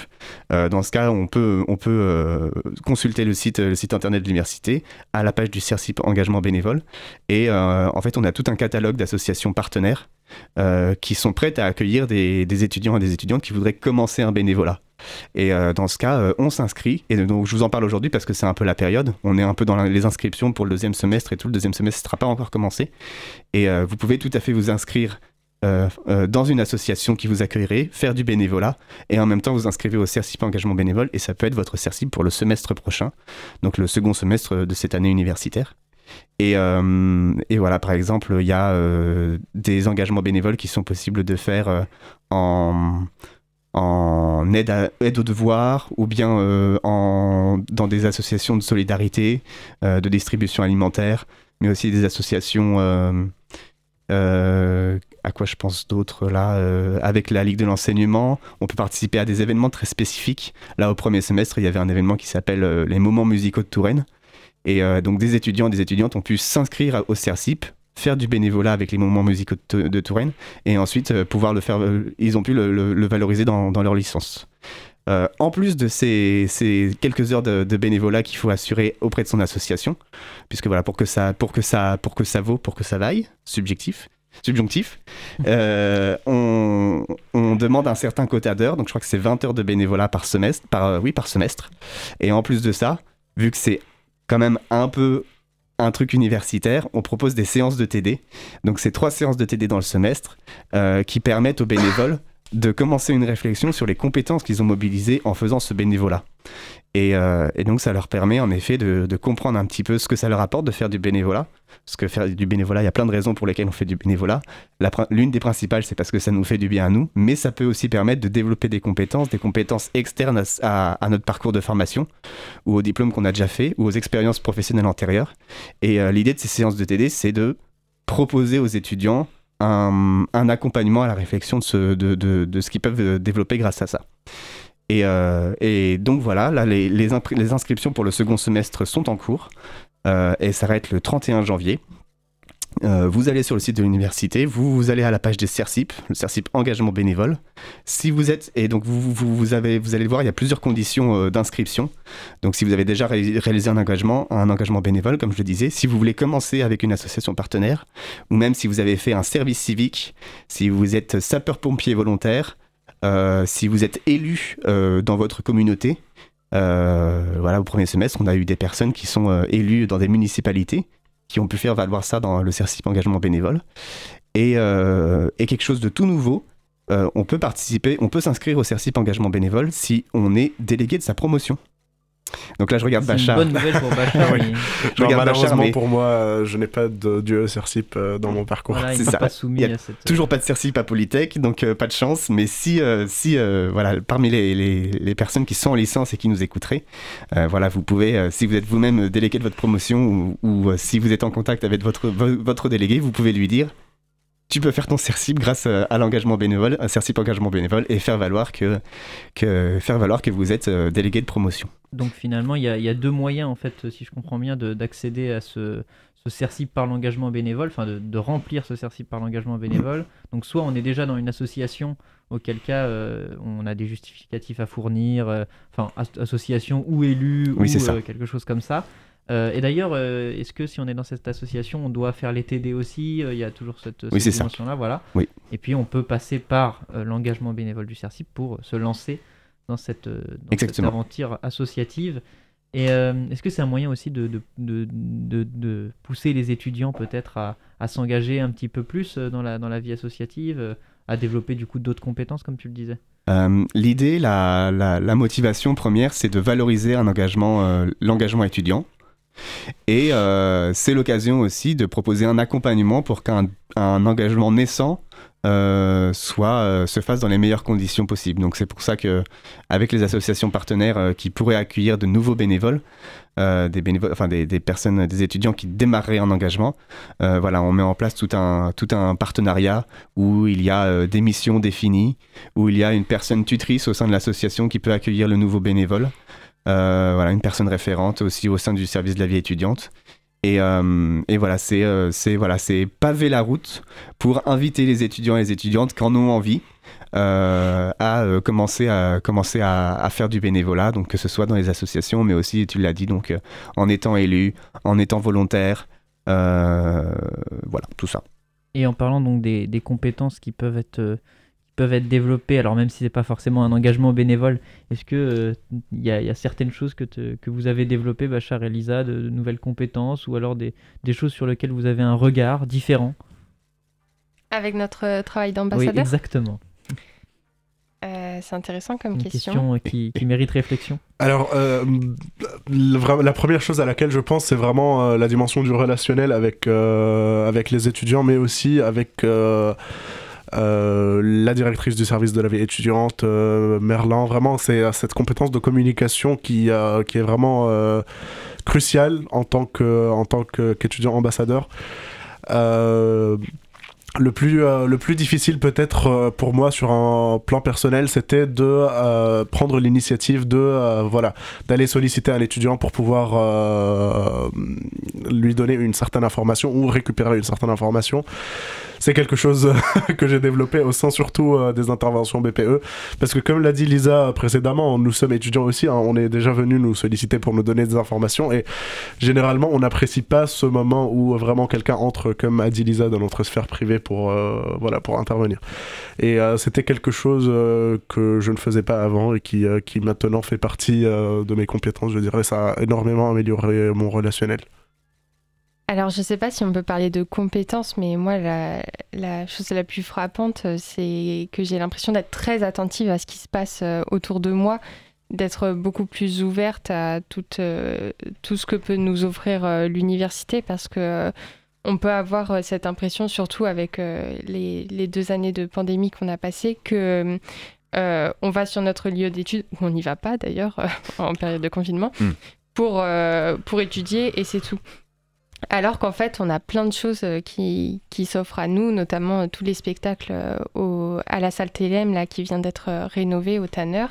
Euh, dans ce cas on peut, on peut euh, consulter le site, internet de l'université à la page du CERCIP engagement bénévole et euh, en fait on a tout un catalogue d'associations partenaires qui sont prêtes à accueillir des, des étudiants et des étudiantes qui voudraient commencer un bénévolat. Et euh, dans ce cas, euh, on s'inscrit. Et donc, je vous en parle aujourd'hui parce que c'est un peu la période. On est un peu dans les inscriptions pour le deuxième semestre et tout. Le deuxième semestre ne sera pas encore commencé. Et euh, vous pouvez tout à fait vous inscrire dans une association qui vous accueillerait, faire du bénévolat, et en même temps vous inscrivez au CERCIP engagement bénévole, et ça peut être votre CERCIP pour le semestre prochain, donc le second semestre de cette année universitaire. Et voilà, par exemple, il y a des engagements bénévoles qui sont possibles de faire en en aide, à, aide aux devoirs ou bien euh, dans des associations de solidarité, euh, de distribution alimentaire, mais aussi des associations, euh, à quoi je pense d'autres là, avec la Ligue de l'enseignement, on peut participer à des événements très spécifiques. Là, au premier semestre, il y avait un événement qui s'appelle les moments musicaux de Touraine. Et donc des étudiants, des étudiantes ont pu s'inscrire au CERCIP faire du bénévolat avec les moments musicaux de, Touraine et ensuite euh, pouvoir le faire. Euh, ils ont pu le, valoriser dans, leur licence. Euh, en plus de ces, quelques heures de, bénévolat qu'il faut assurer auprès de son association, puisque voilà, pour que ça, pour que ça, pour que ça vaut, pour que ça vaille, subjectif, subjonctif, on, demande un certain quota d'heures, donc je crois que c'est 20 heures de bénévolat par semestre, par, oui, par semestre. Et en plus de ça, vu que c'est quand même un peu un truc universitaire, on propose des séances de TD. Donc c'est trois séances de TD dans le semestre euh, qui permettent aux bénévoles de commencer une réflexion sur les compétences qu'ils ont mobilisées en faisant ce bénévolat. Euh, et, donc ça leur permet en effet de, comprendre un petit peu ce que ça leur apporte de faire du bénévolat. Parce que faire du bénévolat, il y a plein de raisons pour lesquelles on fait du bénévolat. L'une des principales, c'est parce que ça nous fait du bien à nous, mais ça peut aussi permettre de développer des compétences, des compétences externes à, notre parcours de formation, ou au diplôme qu'on a déjà fait, ou aux expériences professionnelles antérieures. Et euh, l'idée de ces séances de TD, c'est de proposer aux étudiants un, accompagnement à la réflexion de ce, de, de ce qu'ils peuvent développer grâce à ça. Euh, et, donc voilà, là, les, les, inscriptions pour le second semestre sont en cours euh, et s'arrêtent le 31 janvier. Euh, vous allez sur le site de l'université, vous, allez à la page des CERCIP, le CERCIP engagement bénévole. Si vous êtes, et donc vous, vous, avez, vous allez voir, il y a plusieurs conditions d'inscription. Donc si vous avez déjà réalisé un engagement, un engagement bénévole, comme je le disais, si vous voulez commencer avec une association partenaire, ou même si vous avez fait un service civique, si vous êtes sapeur-pompier volontaire, euh, si vous êtes élu euh, dans votre communauté, euh, voilà, au premier semestre, on a eu des personnes qui sont élues dans des municipalités, qui ont pu faire valoir ça dans le CERCIP engagement bénévole. Et, et quelque chose de tout nouveau, on peut participer, on peut s'inscrire au CERCIP engagement bénévole si on est délégué de sa promotion. Donc là, je regarde Bachar. C'est une bonne nouvelle pour Bachar. oui. je regarde malheureusement pour moi, euh, je n'ai pas de dieu CERCIP euh, dans mon parcours. c'est ça. Pas soumis Il y a toujours pas de CERCIP à Polytech, donc euh, pas de chance. Mais si, si voilà, parmi les, les, les, personnes qui sont en licence et qui nous écouteraient, voilà, vous pouvez, si vous êtes vous-même délégué de votre promotion ou, ou si vous êtes en contact avec votre, votre délégué, vous pouvez lui dire tu peux faire ton CERCIP grâce euh, à l'engagement bénévole, un CERCIP engagement bénévole, et faire valoir que, que, faire valoir que vous êtes euh, délégué de promotion. Donc finalement, il y, y, a deux moyens, en fait, si je comprends bien, d'accéder à ce, ce CERCIP par l'engagement bénévole, enfin de, de, remplir ce CERCIP par l'engagement bénévole. Donc soit on est déjà dans une association, auquel cas euh, on a des justificatifs à fournir, enfin association ou élu ou quelque chose comme ça. Et d'ailleurs, est-ce que si on est dans cette association, on doit faire les TD aussi? Il y a toujours cette, oui, cette dimension-là, voilà. Oui. Et puis on peut passer par l'engagement bénévole du CERCIP pour se lancer dans cette, dans cette aventure associative. Et est-ce que c'est un moyen aussi de, de, de, de pousser les étudiants peut-être à, à s'engager un petit peu plus dans la, dans la vie associative, à développer du coup d'autres compétences comme tu le disais? Euh, L'idée, la, la, motivation première, c'est de valoriser un engagement, euh, l'engagement étudiant. Et euh, c'est l'occasion aussi de proposer un accompagnement pour qu'un engagement naissant euh, soit euh, se fasse dans les meilleures conditions possibles. Donc c'est pour ça que avec les associations partenaires qui pourraient accueillir de nouveaux bénévoles, des personnes, des étudiants qui démarreraient en engagement, on met en place tout un tout un partenariat où il y a des missions définies, où il y a une personne tutrice au sein de l'association qui peut accueillir le nouveau bénévole. Voilà, une personne référente aussi au sein du service de la vie étudiante. Euh, et, voilà, c'est euh, voilà, paver la route pour inviter les étudiants et les étudiantes qui en ont envie euh, à commencer, à, commencer à, faire du bénévolat, donc que ce soit dans les associations, mais aussi, tu l'as dit, donc en étant élu, en étant volontaire, voilà, tout ça. Et en parlant donc des, des compétences qui peuvent être peuvent être développés, alors même si c'est pas forcément un engagement bénévole, est-ce que il euh, y, a certaines choses que, que vous avez développées, Bachar et Lisa, de, nouvelles compétences, ou alors des, des, choses sur lesquelles vous avez un regard différent? Avec notre euh, travail d'ambassadeur? Oui, exactement. Euh, c'est intéressant comme Une question. qui, qui, mérite réflexion. Alors, la première chose à laquelle je pense, c'est vraiment la dimension du relationnel avec, avec les étudiants, mais aussi avec euh, la directrice du service de la vie étudiante, euh, Merlin. Vraiment, c'est euh, cette compétence de communication qui, est vraiment cruciale en tant que en tant qu'étudiant ambassadeur. Le plus, le plus difficile peut-être pour moi sur un plan personnel, c'était de prendre l'initiative de voilà d'aller solliciter un étudiant pour pouvoir lui donner une certaine information ou récupérer une certaine information c'est quelque chose que j'ai développé au sein surtout euh, des interventions BPE. Parce que comme l'a dit Lisa précédemment, nous sommes étudiants aussi, hein, on est déjà venu nous solliciter pour nous donner des informations et généralement on n'apprécie pas ce moment où vraiment quelqu'un entre, comme a dit Lisa, dans notre sphère privée pour, euh, voilà, pour intervenir. Et euh, c'était quelque chose que je ne faisais pas avant et qui, qui maintenant fait partie de mes compétences, je dirais. Ça a énormément amélioré mon relationnel. Alors, je ne sais pas si on peut parler de compétences, mais moi, la, chose la plus frappante, euh, c'est que j'ai l'impression d'être très attentive à ce qui se passe euh, autour de moi, d'être beaucoup plus ouverte à tout, euh, tout ce que peut nous offrir l'université, parce que on peut avoir cette impression, surtout avec les, deux années de pandémie qu'on a passées, que on va sur notre lieu d'études, on n'y va pas d'ailleurs en période de confinement, hmm. pour, pour étudier et c'est tout. Alors qu'en fait, on a plein de choses euh, qui, qui s'offrent à nous, notamment euh, tous les spectacles euh, à la salle Télém là, qui vient d'être rénovée au Tanner.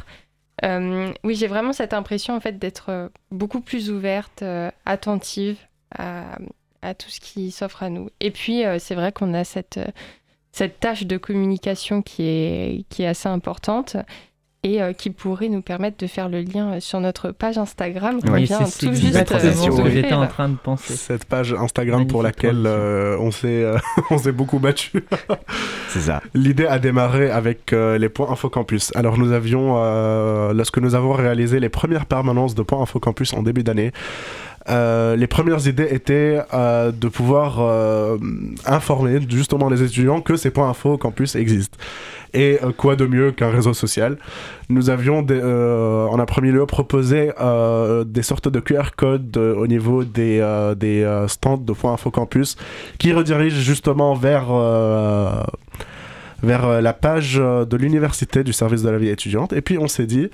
oui, j'ai vraiment cette impression en fait d'être beaucoup plus ouverte, attentive à, à, tout ce qui s'offre à nous. Et puis, c'est vrai qu'on a cette, cette tâche de communication qui est, qui est assez importante et euh, qui pourrait nous permettre de faire le lien euh, sur notre page Instagram. Oui, c'est tout juste euh, ce que j'étais en train de penser. Cette page Instagram pour laquelle on s'est on s'est beaucoup battu. c'est ça. L'idée a démarré avec les points Infocampus. Alors nous avions, lorsque nous avons réalisé les premières permanences de points Infocampus en début d'année, euh, les premières idées étaient euh, de pouvoir euh, informer justement les étudiants que ces points info campus existent. Et quoi de mieux qu'un réseau social? Nous avions, des, en un premier lieu, proposé des sortes de QR codes au niveau des, stands de points info campus qui redirigent justement vers vers la page de l'université du service de la vie étudiante. Et puis on s'est dit,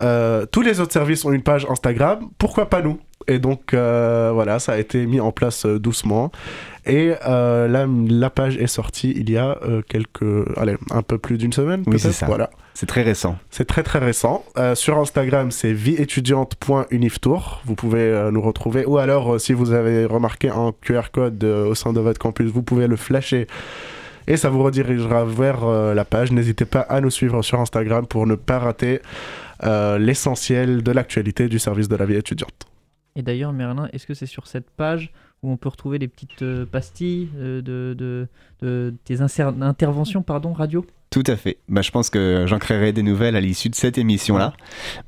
tous les autres services ont une page Instagram, pourquoi pas nous? Et donc euh, voilà, ça a été mis en place euh, doucement. Et euh, la, la, page est sortie il y a quelques, allez, un peu plus d'une semaine. Oui, c'est ça. Voilà. C'est très récent. C'est très très récent. sur Instagram, c'est vieétudiante.uniftour. Vous pouvez nous retrouver. Ou alors, si vous avez remarqué un QR code au sein de votre campus, vous pouvez le flasher et ça vous redirigera vers la page. N'hésitez pas à nous suivre sur Instagram pour ne pas rater l'essentiel de l'actualité du service de la vie étudiante. Et d'ailleurs, Merlin, est-ce que c'est sur cette page où on peut retrouver des petites euh, pastilles euh, de, de, de, tes interventions pardon, radio? Tout à fait. Bah, je pense que j'en créerai des nouvelles à l'issue de cette émission-là.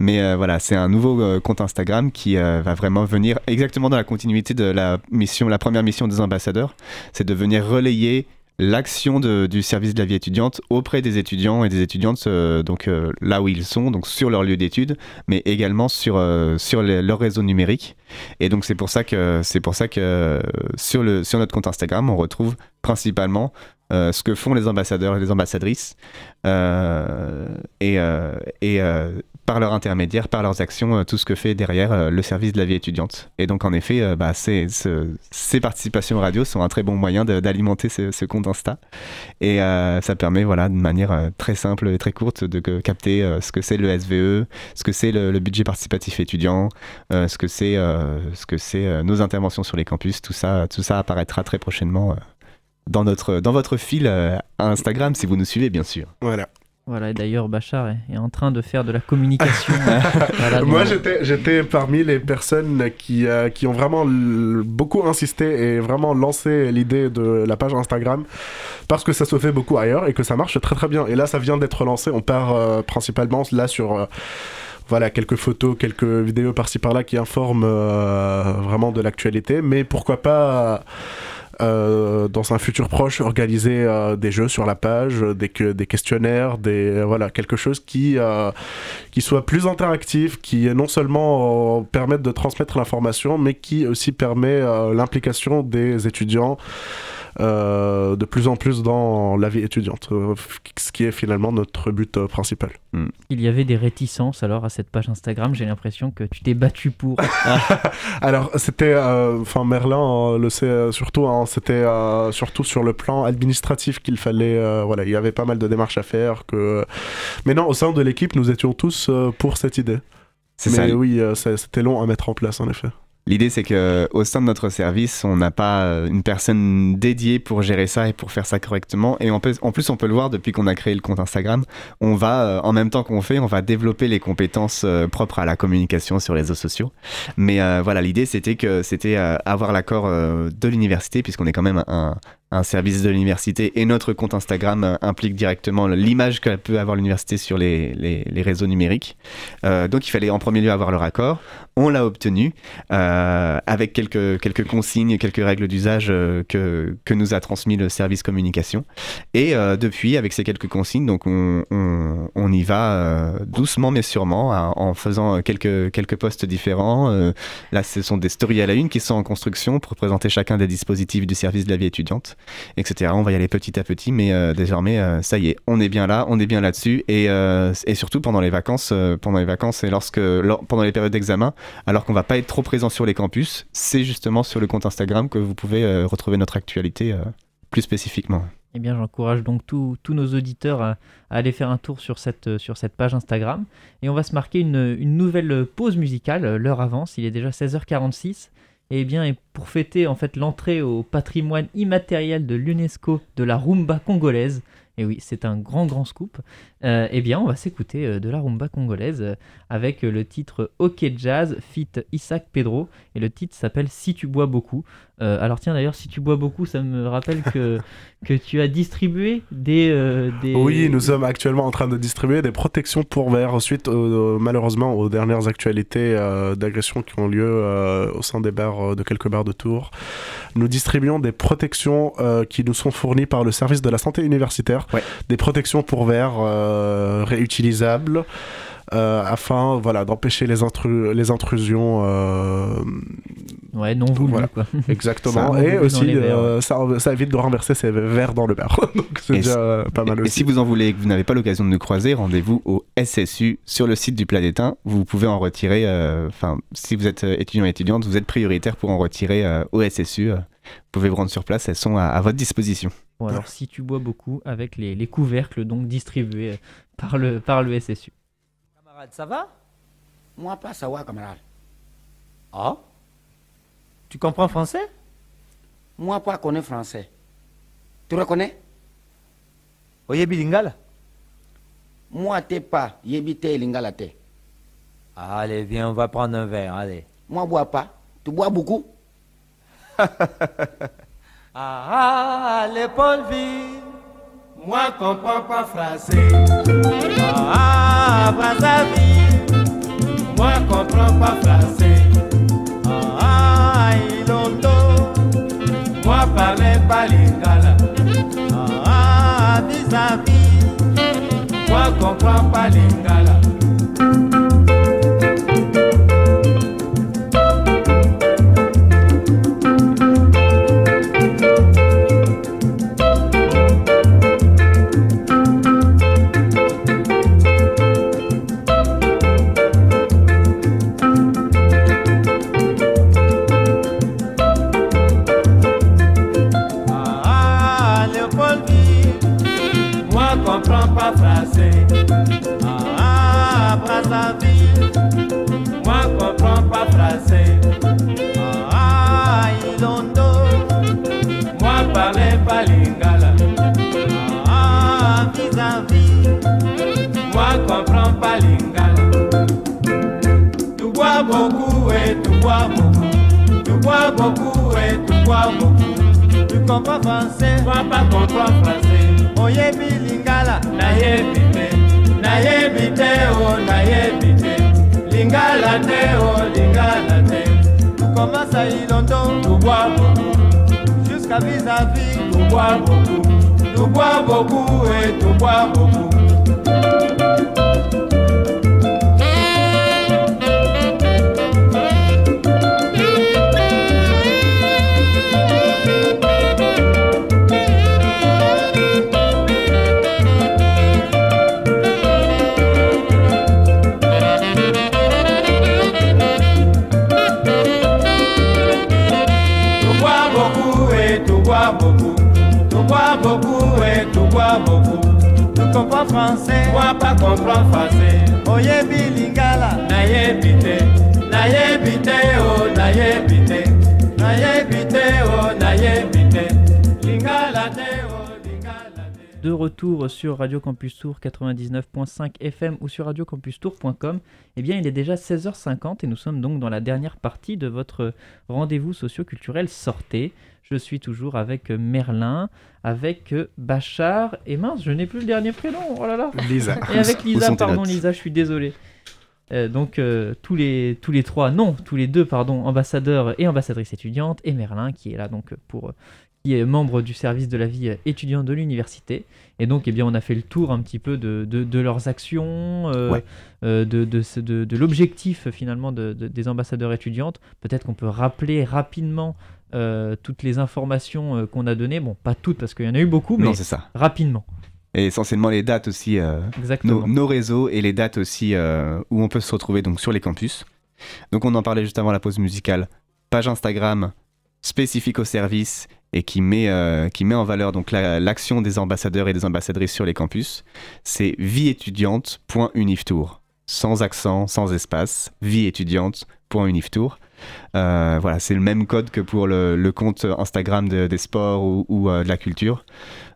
Mais euh, voilà, c'est un nouveau compte Instagram qui va vraiment venir exactement dans la continuité de la mission, la première mission des ambassadeurs. C'est de venir relayer l'action du service de la vie étudiante auprès des étudiants et des étudiantes euh, donc euh, là où ils sont donc sur leur lieu d'études mais également sur euh, sur leur réseau numérique. Et donc c'est pour ça que c'est pour ça que sur le sur notre compte Instagram on retrouve principalement ce que font les ambassadeurs et les ambassadrices. Et, par leur intermédiaire, par leurs actions, euh, tout ce que fait derrière euh, le service de la vie étudiante. Et donc, en effet, euh, bah, ces, participations radio sont un très bon moyen d'alimenter ce, compte Insta. Et ça permet, voilà, de manière très simple et très courte, de capter ce que c'est le SVE, ce que c'est le, budget participatif étudiant, ce que c'est ce que c'est nos interventions sur les campus. Tout ça, tout ça apparaîtra très prochainement dans, notre, dans votre fil Instagram, si vous nous suivez, bien sûr. Voilà. Voilà, et d'ailleurs, Bachar est, en train de faire de la communication. Euh, Moi, j'étais parmi les personnes qui, euh, qui ont vraiment beaucoup insisté et vraiment lancé l'idée de la page Instagram parce que ça se fait beaucoup ailleurs et que ça marche très très bien. Et là, ça vient d'être lancé. On part euh, principalement là sur voilà, quelques photos, quelques vidéos par-ci par-là qui informent vraiment de l'actualité. Mais pourquoi pas euh, dans un futur proche organiser euh, des jeux sur la page, des, des questionnaires, des euh, voilà quelque chose qui qui soit plus interactif, qui non seulement permette de transmettre l'information, mais qui aussi permet l'implication des étudiants euh, de plus en plus dans la vie étudiante, euh, ce qui est finalement notre but euh, principal. Hmm. Il y avait des réticences alors à cette page Instagram, j'ai l'impression que tu t'es battu pour. alors c'était, enfin Merlin le sait surtout, hein, c'était surtout sur le plan administratif qu'il fallait, voilà, il y avait pas mal de démarches à faire. Que... Mais non, au sein de l'équipe, nous étions tous pour cette idée. Mais ça. oui, c'était long à mettre en place en effet. L'idée, c'est que au sein de notre service, on n'a pas euh, une personne dédiée pour gérer ça et pour faire ça correctement. Et en plus, on peut le voir depuis qu'on a créé le compte Instagram. On va, euh, en même temps qu'on fait, on va développer les compétences euh, propres à la communication sur les réseaux sociaux. Mais voilà, l'idée, c'était que c'était avoir l'accord de l'université, puisqu'on est quand même un, un service de l'université et notre compte Instagram euh, implique directement l'image que peut avoir l'université sur les, les, réseaux numériques. Euh, donc il fallait en premier lieu avoir le raccord. On l'a obtenu euh, avec quelques, quelques consignes, quelques règles d'usage que, que nous a transmis le service communication. Et depuis, avec ces quelques consignes, donc on, on, on y va doucement mais sûrement en faisant quelques, quelques postes différents. là, ce sont des stories à la une qui sont en construction pour présenter chacun des dispositifs du service de la vie étudiante etc. On va y aller petit à petit, mais euh, désormais, euh, ça y est, on est bien là, on est bien là-dessus, et, euh, surtout pendant les vacances, pendant les vacances et lorsque, pendant les périodes d'examen, alors qu'on va pas être trop présent sur les campus, c'est justement sur le compte Instagram que vous pouvez retrouver notre actualité plus spécifiquement. Eh bien, j'encourage donc tous nos auditeurs à, aller faire un tour sur cette, sur cette page Instagram. Et on va se marquer une, une nouvelle pause musicale. L'heure avance, il est déjà 16h46. Eh bien, et pour fêter en fait l'entrée au patrimoine immatériel de l'UNESCO de la rumba congolaise, et oui, c'est un grand grand scoop. Euh, eh bien, on va s'écouter euh, de la rumba congolaise euh, avec le titre OK Jazz fit Isaac Pedro et le titre s'appelle Si tu bois beaucoup. alors tiens d'ailleurs, si tu bois beaucoup, ça me rappelle que, que tu as distribué des, des, Oui, nous sommes actuellement en train de distribuer des protections pour verre suite malheureusement aux dernières actualités d'agression qui ont lieu au sein des bars de quelques bars de Tours. Nous distribuons des protections qui nous sont fournies par le service de la santé universitaire, des protections pour verre euh, réutilisables. Euh, afin voilà d'empêcher les, les intrusions euh, ouais non voulues quoi. exactement. Et aussi ça, ça, évite de renverser ses verres dans le bar. Donc c'est déjà pas mal et, aussi. et si vous en voulez et que vous n'avez pas l'occasion de nous croiser rendez-vous au SSU sur le site du Planétain. Vous pouvez en retirer enfin si vous êtes étudiant et étudiante vous êtes prioritaire pour en retirer au SSU vous pouvez vous rendre sur place elles sont à votre disposition. Alors si tu bois beaucoup avec les, couvercles donc distribués par le, par le SSU. Camarade, ça va? Moi pas ça va, camarade. Ah? Tu comprends français? Moi pas connais français. Tu reconnais? Oyebi lingala Moi t'es pas, yebi te lingala te. Allez, viens, on va prendre un verre, allez. Moi, bois pas. Tu bois beaucoup? Ah, l'épaule vide, moi comprends pas français. Ah, Brazzaville, moi comprends pas français. Ah, Ilondo, moi parle pas lingala. Ah, vis-à-vis, moi comprends pas lingala. Beaucoup et tu bois beaucoup. Tu comprends français, moi pas comprends français. Oyebi lingala, nayebi te, nayebi te, oh nayebi te. Lingala te, oh lingala te. Tu commences à Ilondo, tu bois beaucoup. Jusqu'à vis-à-vis, tu bois beaucoup. Tu bois beaucoup et tu bois beaucoup. Retour sur Radio Campus Tour 99.5 FM ou sur radiocampustour.com, eh bien il est déjà 16h50 et nous sommes donc dans la dernière partie de votre rendez-vous socio-culturel Sortez. Je suis toujours avec Merlin, avec euh, Bachar et mince, je n'ai plus le dernier prénom, oh là là Lisa. Et avec Lisa, pardon Lisa, je suis désolé. Euh, donc euh, tous, les, tous les trois, non, tous les deux, pardon, ambassadeurs et ambassadrices étudiantes, et Merlin qui est là donc pour qui est membre du service de la vie étudiante de l'université. Et donc, eh bien, on a fait le tour un petit peu de, de, de leurs actions, euh, Ouais. euh, de, de, l'objectif finalement de, de- des ambassadeurs étudiantes. Peut-être qu'on peut rappeler rapidement euh, toutes les informations qu'on a données. Bon, pas toutes parce qu'il y en a eu beaucoup, mais Non, ça. rapidement. Et essentiellement les dates aussi, nos, nos réseaux et les dates aussi où on peut se retrouver donc sur les campus. Donc on en parlait juste avant la pause musicale. Page Instagram spécifique au service et qui met, euh, qui met en valeur donc la- l'action des ambassadeurs et des ambassadrices sur les campus. C'est vieétudiante.uniftour. Sans accent, sans espace. vieétudiante.uniftour. Euh, voilà, c'est le même code que pour le, compte Instagram de- des sports ou, euh, de la culture.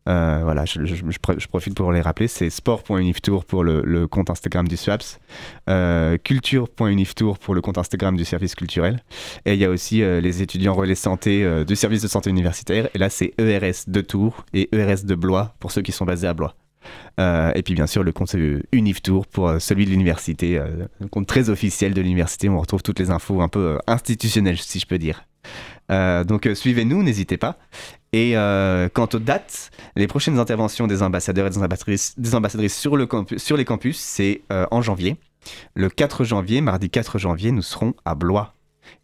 Euh, voilà, je, je- je pr- je profite pour les rappeler. C'est sport.uniftour pour le, compte Instagram du SWAPS, euh, culture.uniftour pour le compte Instagram du service culturel. Et il y a aussi les étudiants relais santé du service de santé universitaire. Et là, c'est ERS de Tours et ERS de Blois pour ceux qui sont basés à Blois. Euh, et puis bien sûr le compte Uniftour pour euh, celui de l'université, euh, un compte très officiel de l'université où on retrouve toutes les infos un peu institutionnelles si je peux dire. Donc suivez-nous, n'hésitez pas. Et quant aux dates, les prochaines interventions des ambassadeurs et des ambassadrices, sur, le les campus, c'est en janvier. Le 4 janvier, mardi 4 janvier, nous serons à Blois.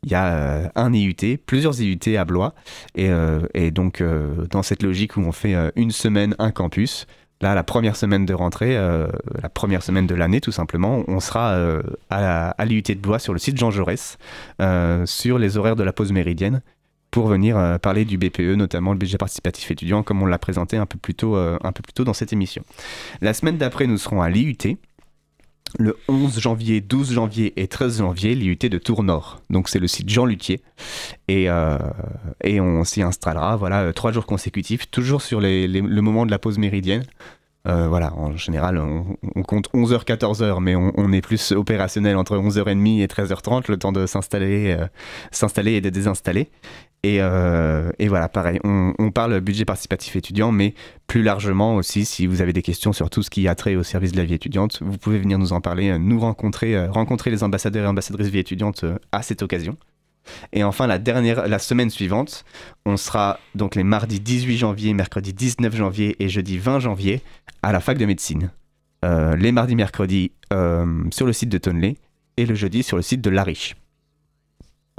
Il y a un IUT, plusieurs IUT à Blois. Et, donc, dans cette logique où on fait une semaine, un campus, là, la première semaine de rentrée, euh, la première semaine de l'année, tout simplement, on sera euh, à, l'IUT de Blois sur le site Jean Jaurès, euh, sur les horaires de la pause méridienne pour venir parler du BPE, notamment le budget participatif étudiant, comme on l'a présenté un peu, plus tôt, un peu plus tôt dans cette émission. La semaine d'après, nous serons à l'IUT, le 11 janvier, 12 janvier et 13 janvier, l'IUT de Tours-Nord. Donc c'est le site Jean Luthier. Et, euh, on s'y installera, voilà, euh, trois jours consécutifs, toujours sur le moment de la pause méridienne. Euh, voilà, en général, on, compte 11h, 14h, mais on, est plus opérationnel entre 11h30 et 13h30, le temps de s'installer et de désinstaller. Et, euh, et voilà, pareil, on, parle budget participatif étudiant, mais plus largement aussi, si vous avez des questions sur tout ce qui a trait au service de la vie étudiante, vous pouvez venir nous en parler, euh, nous rencontrer, euh, rencontrer les ambassadeurs et ambassadrices vie étudiante à cette occasion. Et enfin, la dernière, la semaine suivante, on sera donc les mardis 18 janvier, mercredi 19 janvier et jeudi 20 janvier à la fac de médecine. Les mardis, mercredis sur le site de Tonley et le jeudi sur le site de Lariche.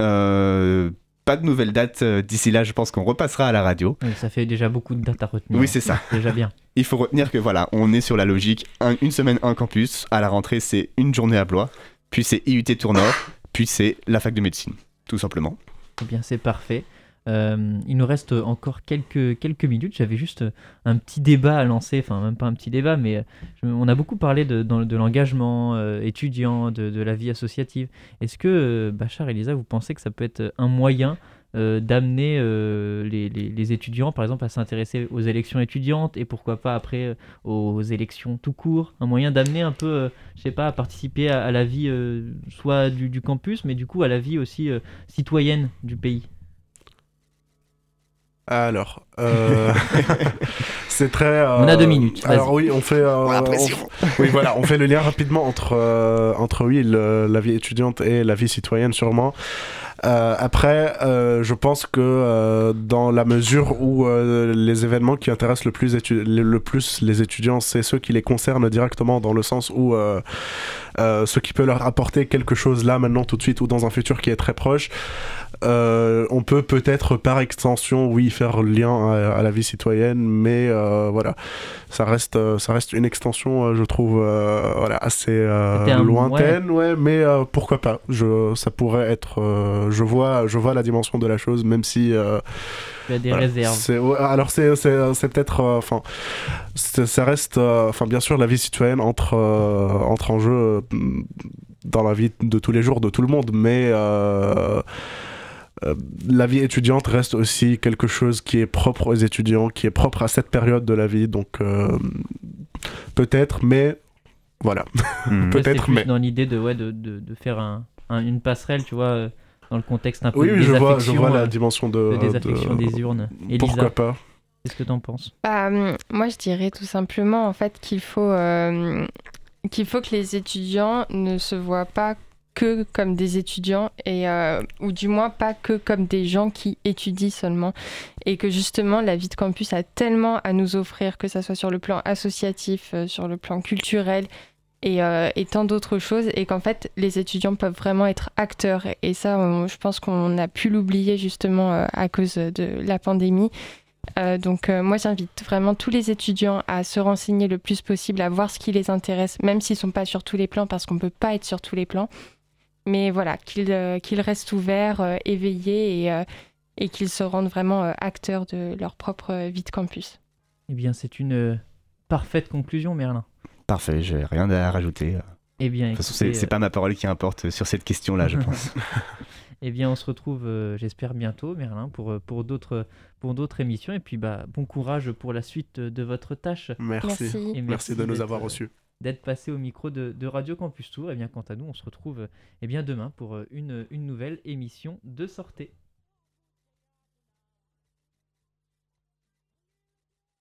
Euh, pas de nouvelles dates euh, d'ici là, je pense qu'on repassera à la radio. Ça fait déjà beaucoup de dates à retenir. Oui, c'est ça. déjà bien. Il faut retenir que voilà, on est sur la logique un- une semaine, un campus. À la rentrée, c'est une journée à Blois, puis c'est IUT Tournord, puis c'est la fac de médecine, tout simplement. Eh bien, c'est parfait. Euh, il nous reste encore quelques, quelques minutes. J'avais juste un petit débat à lancer, enfin même pas un petit débat, mais euh, on a beaucoup parlé de, dans- de l'engagement euh, étudiant, de, de la vie associative. Est-ce que, Bachar et Lisa, vous pensez que ça peut être un moyen d'amener les, les- étudiants, par exemple, à s'intéresser aux élections étudiantes et pourquoi pas après aux élections tout court? Un moyen d'amener un peu, je sais pas, à participer à, la vie soit du, campus, mais du coup à la vie aussi citoyenne du pays? Alors, euh, c'est très. euh, On a deux minutes. Alors oui, on fait. euh, on- oui, voilà, on fait le lien rapidement entre euh, entre oui le- la vie étudiante et la vie citoyenne sûrement. Euh, après, euh, je pense que euh, dans la mesure où euh, les événements qui intéressent le plus, étu- le, le plus les étudiants, c'est ceux qui les concernent directement, dans le sens où euh, euh, ce qui peut leur apporter quelque chose là, maintenant, tout de suite, ou dans un futur qui est très proche, euh, on peut peut-être par extension, oui, faire lien à, à la vie citoyenne, mais euh, voilà, ça reste, euh, ça reste une extension, je trouve, voilà, assez lointaine, ouais, mais pourquoi pas Je, ça pourrait être, je vois, je vois la dimension de la chose, même si. euh, Tu as des voilà. réserves. Ouais, alors c'est peut-être enfin ça reste euh, enfin bien sûr la vie citoyenne entre euh, entre en jeu dans la vie de tous les jours de tout le monde mais euh, la vie étudiante reste aussi quelque chose qui est propre aux étudiants, qui est propre à cette période de la vie. Donc euh, peut-être, mais voilà. Peut-être, mais- dans l'idée de, ouais, de, de, de faire un, un- une passerelle, tu vois, euh, dans le contexte un peu Oui, de oui, je vois, je vois la dimension de de, désaffection de- des urnes. Pourquoi pas qu'est-ce que t'en penses? Bah, hum, moi, je dirais tout simplement en fait qu'il faut, euh, qu'il faut que les étudiants ne se voient pas que comme des étudiants et euh, ou du moins pas que comme des gens qui étudient seulement. Et que justement la vie de campus a tellement à nous offrir que ça soit sur le plan associatif, euh, sur le plan culturel et, euh, et tant d'autres choses. Et qu'en fait les étudiants peuvent vraiment être acteurs. Et ça je pense qu'on a pu l'oublier justement à cause de la pandémie. Donc moi j'invite vraiment tous les étudiants à se renseigner le plus possible, à voir ce qui les intéresse, même s'ils sont pas sur tous les plans, parce qu'on peut pas être sur tous les plans. Mais voilà, qu'ils euh, qu'ils restent ouverts, euh, éveillés et, euh, et qu'ils se rendent vraiment euh, acteurs de leur propre vie de campus. Eh bien, c'est une parfaite conclusion, Merlin. Parfait, j'ai rien à rajouter. Eh bien, De toute façon, c'est écoutez, pas ma parole qui importe sur cette question-là, je pense. Eh bien, on se retrouve, euh, j'espère bientôt, Merlin, pour, pour d'autres pour d'autres émissions. Et puis, bah, bon courage pour la suite de votre tâche. Merci. Merci. Et Merci de nous avoir euh, reçus. D'être passé au micro de, Radio Campus Tour. Et bien, quant à nous, on se retrouve euh, eh bien, demain pour euh, une, une nouvelle émission de sortée.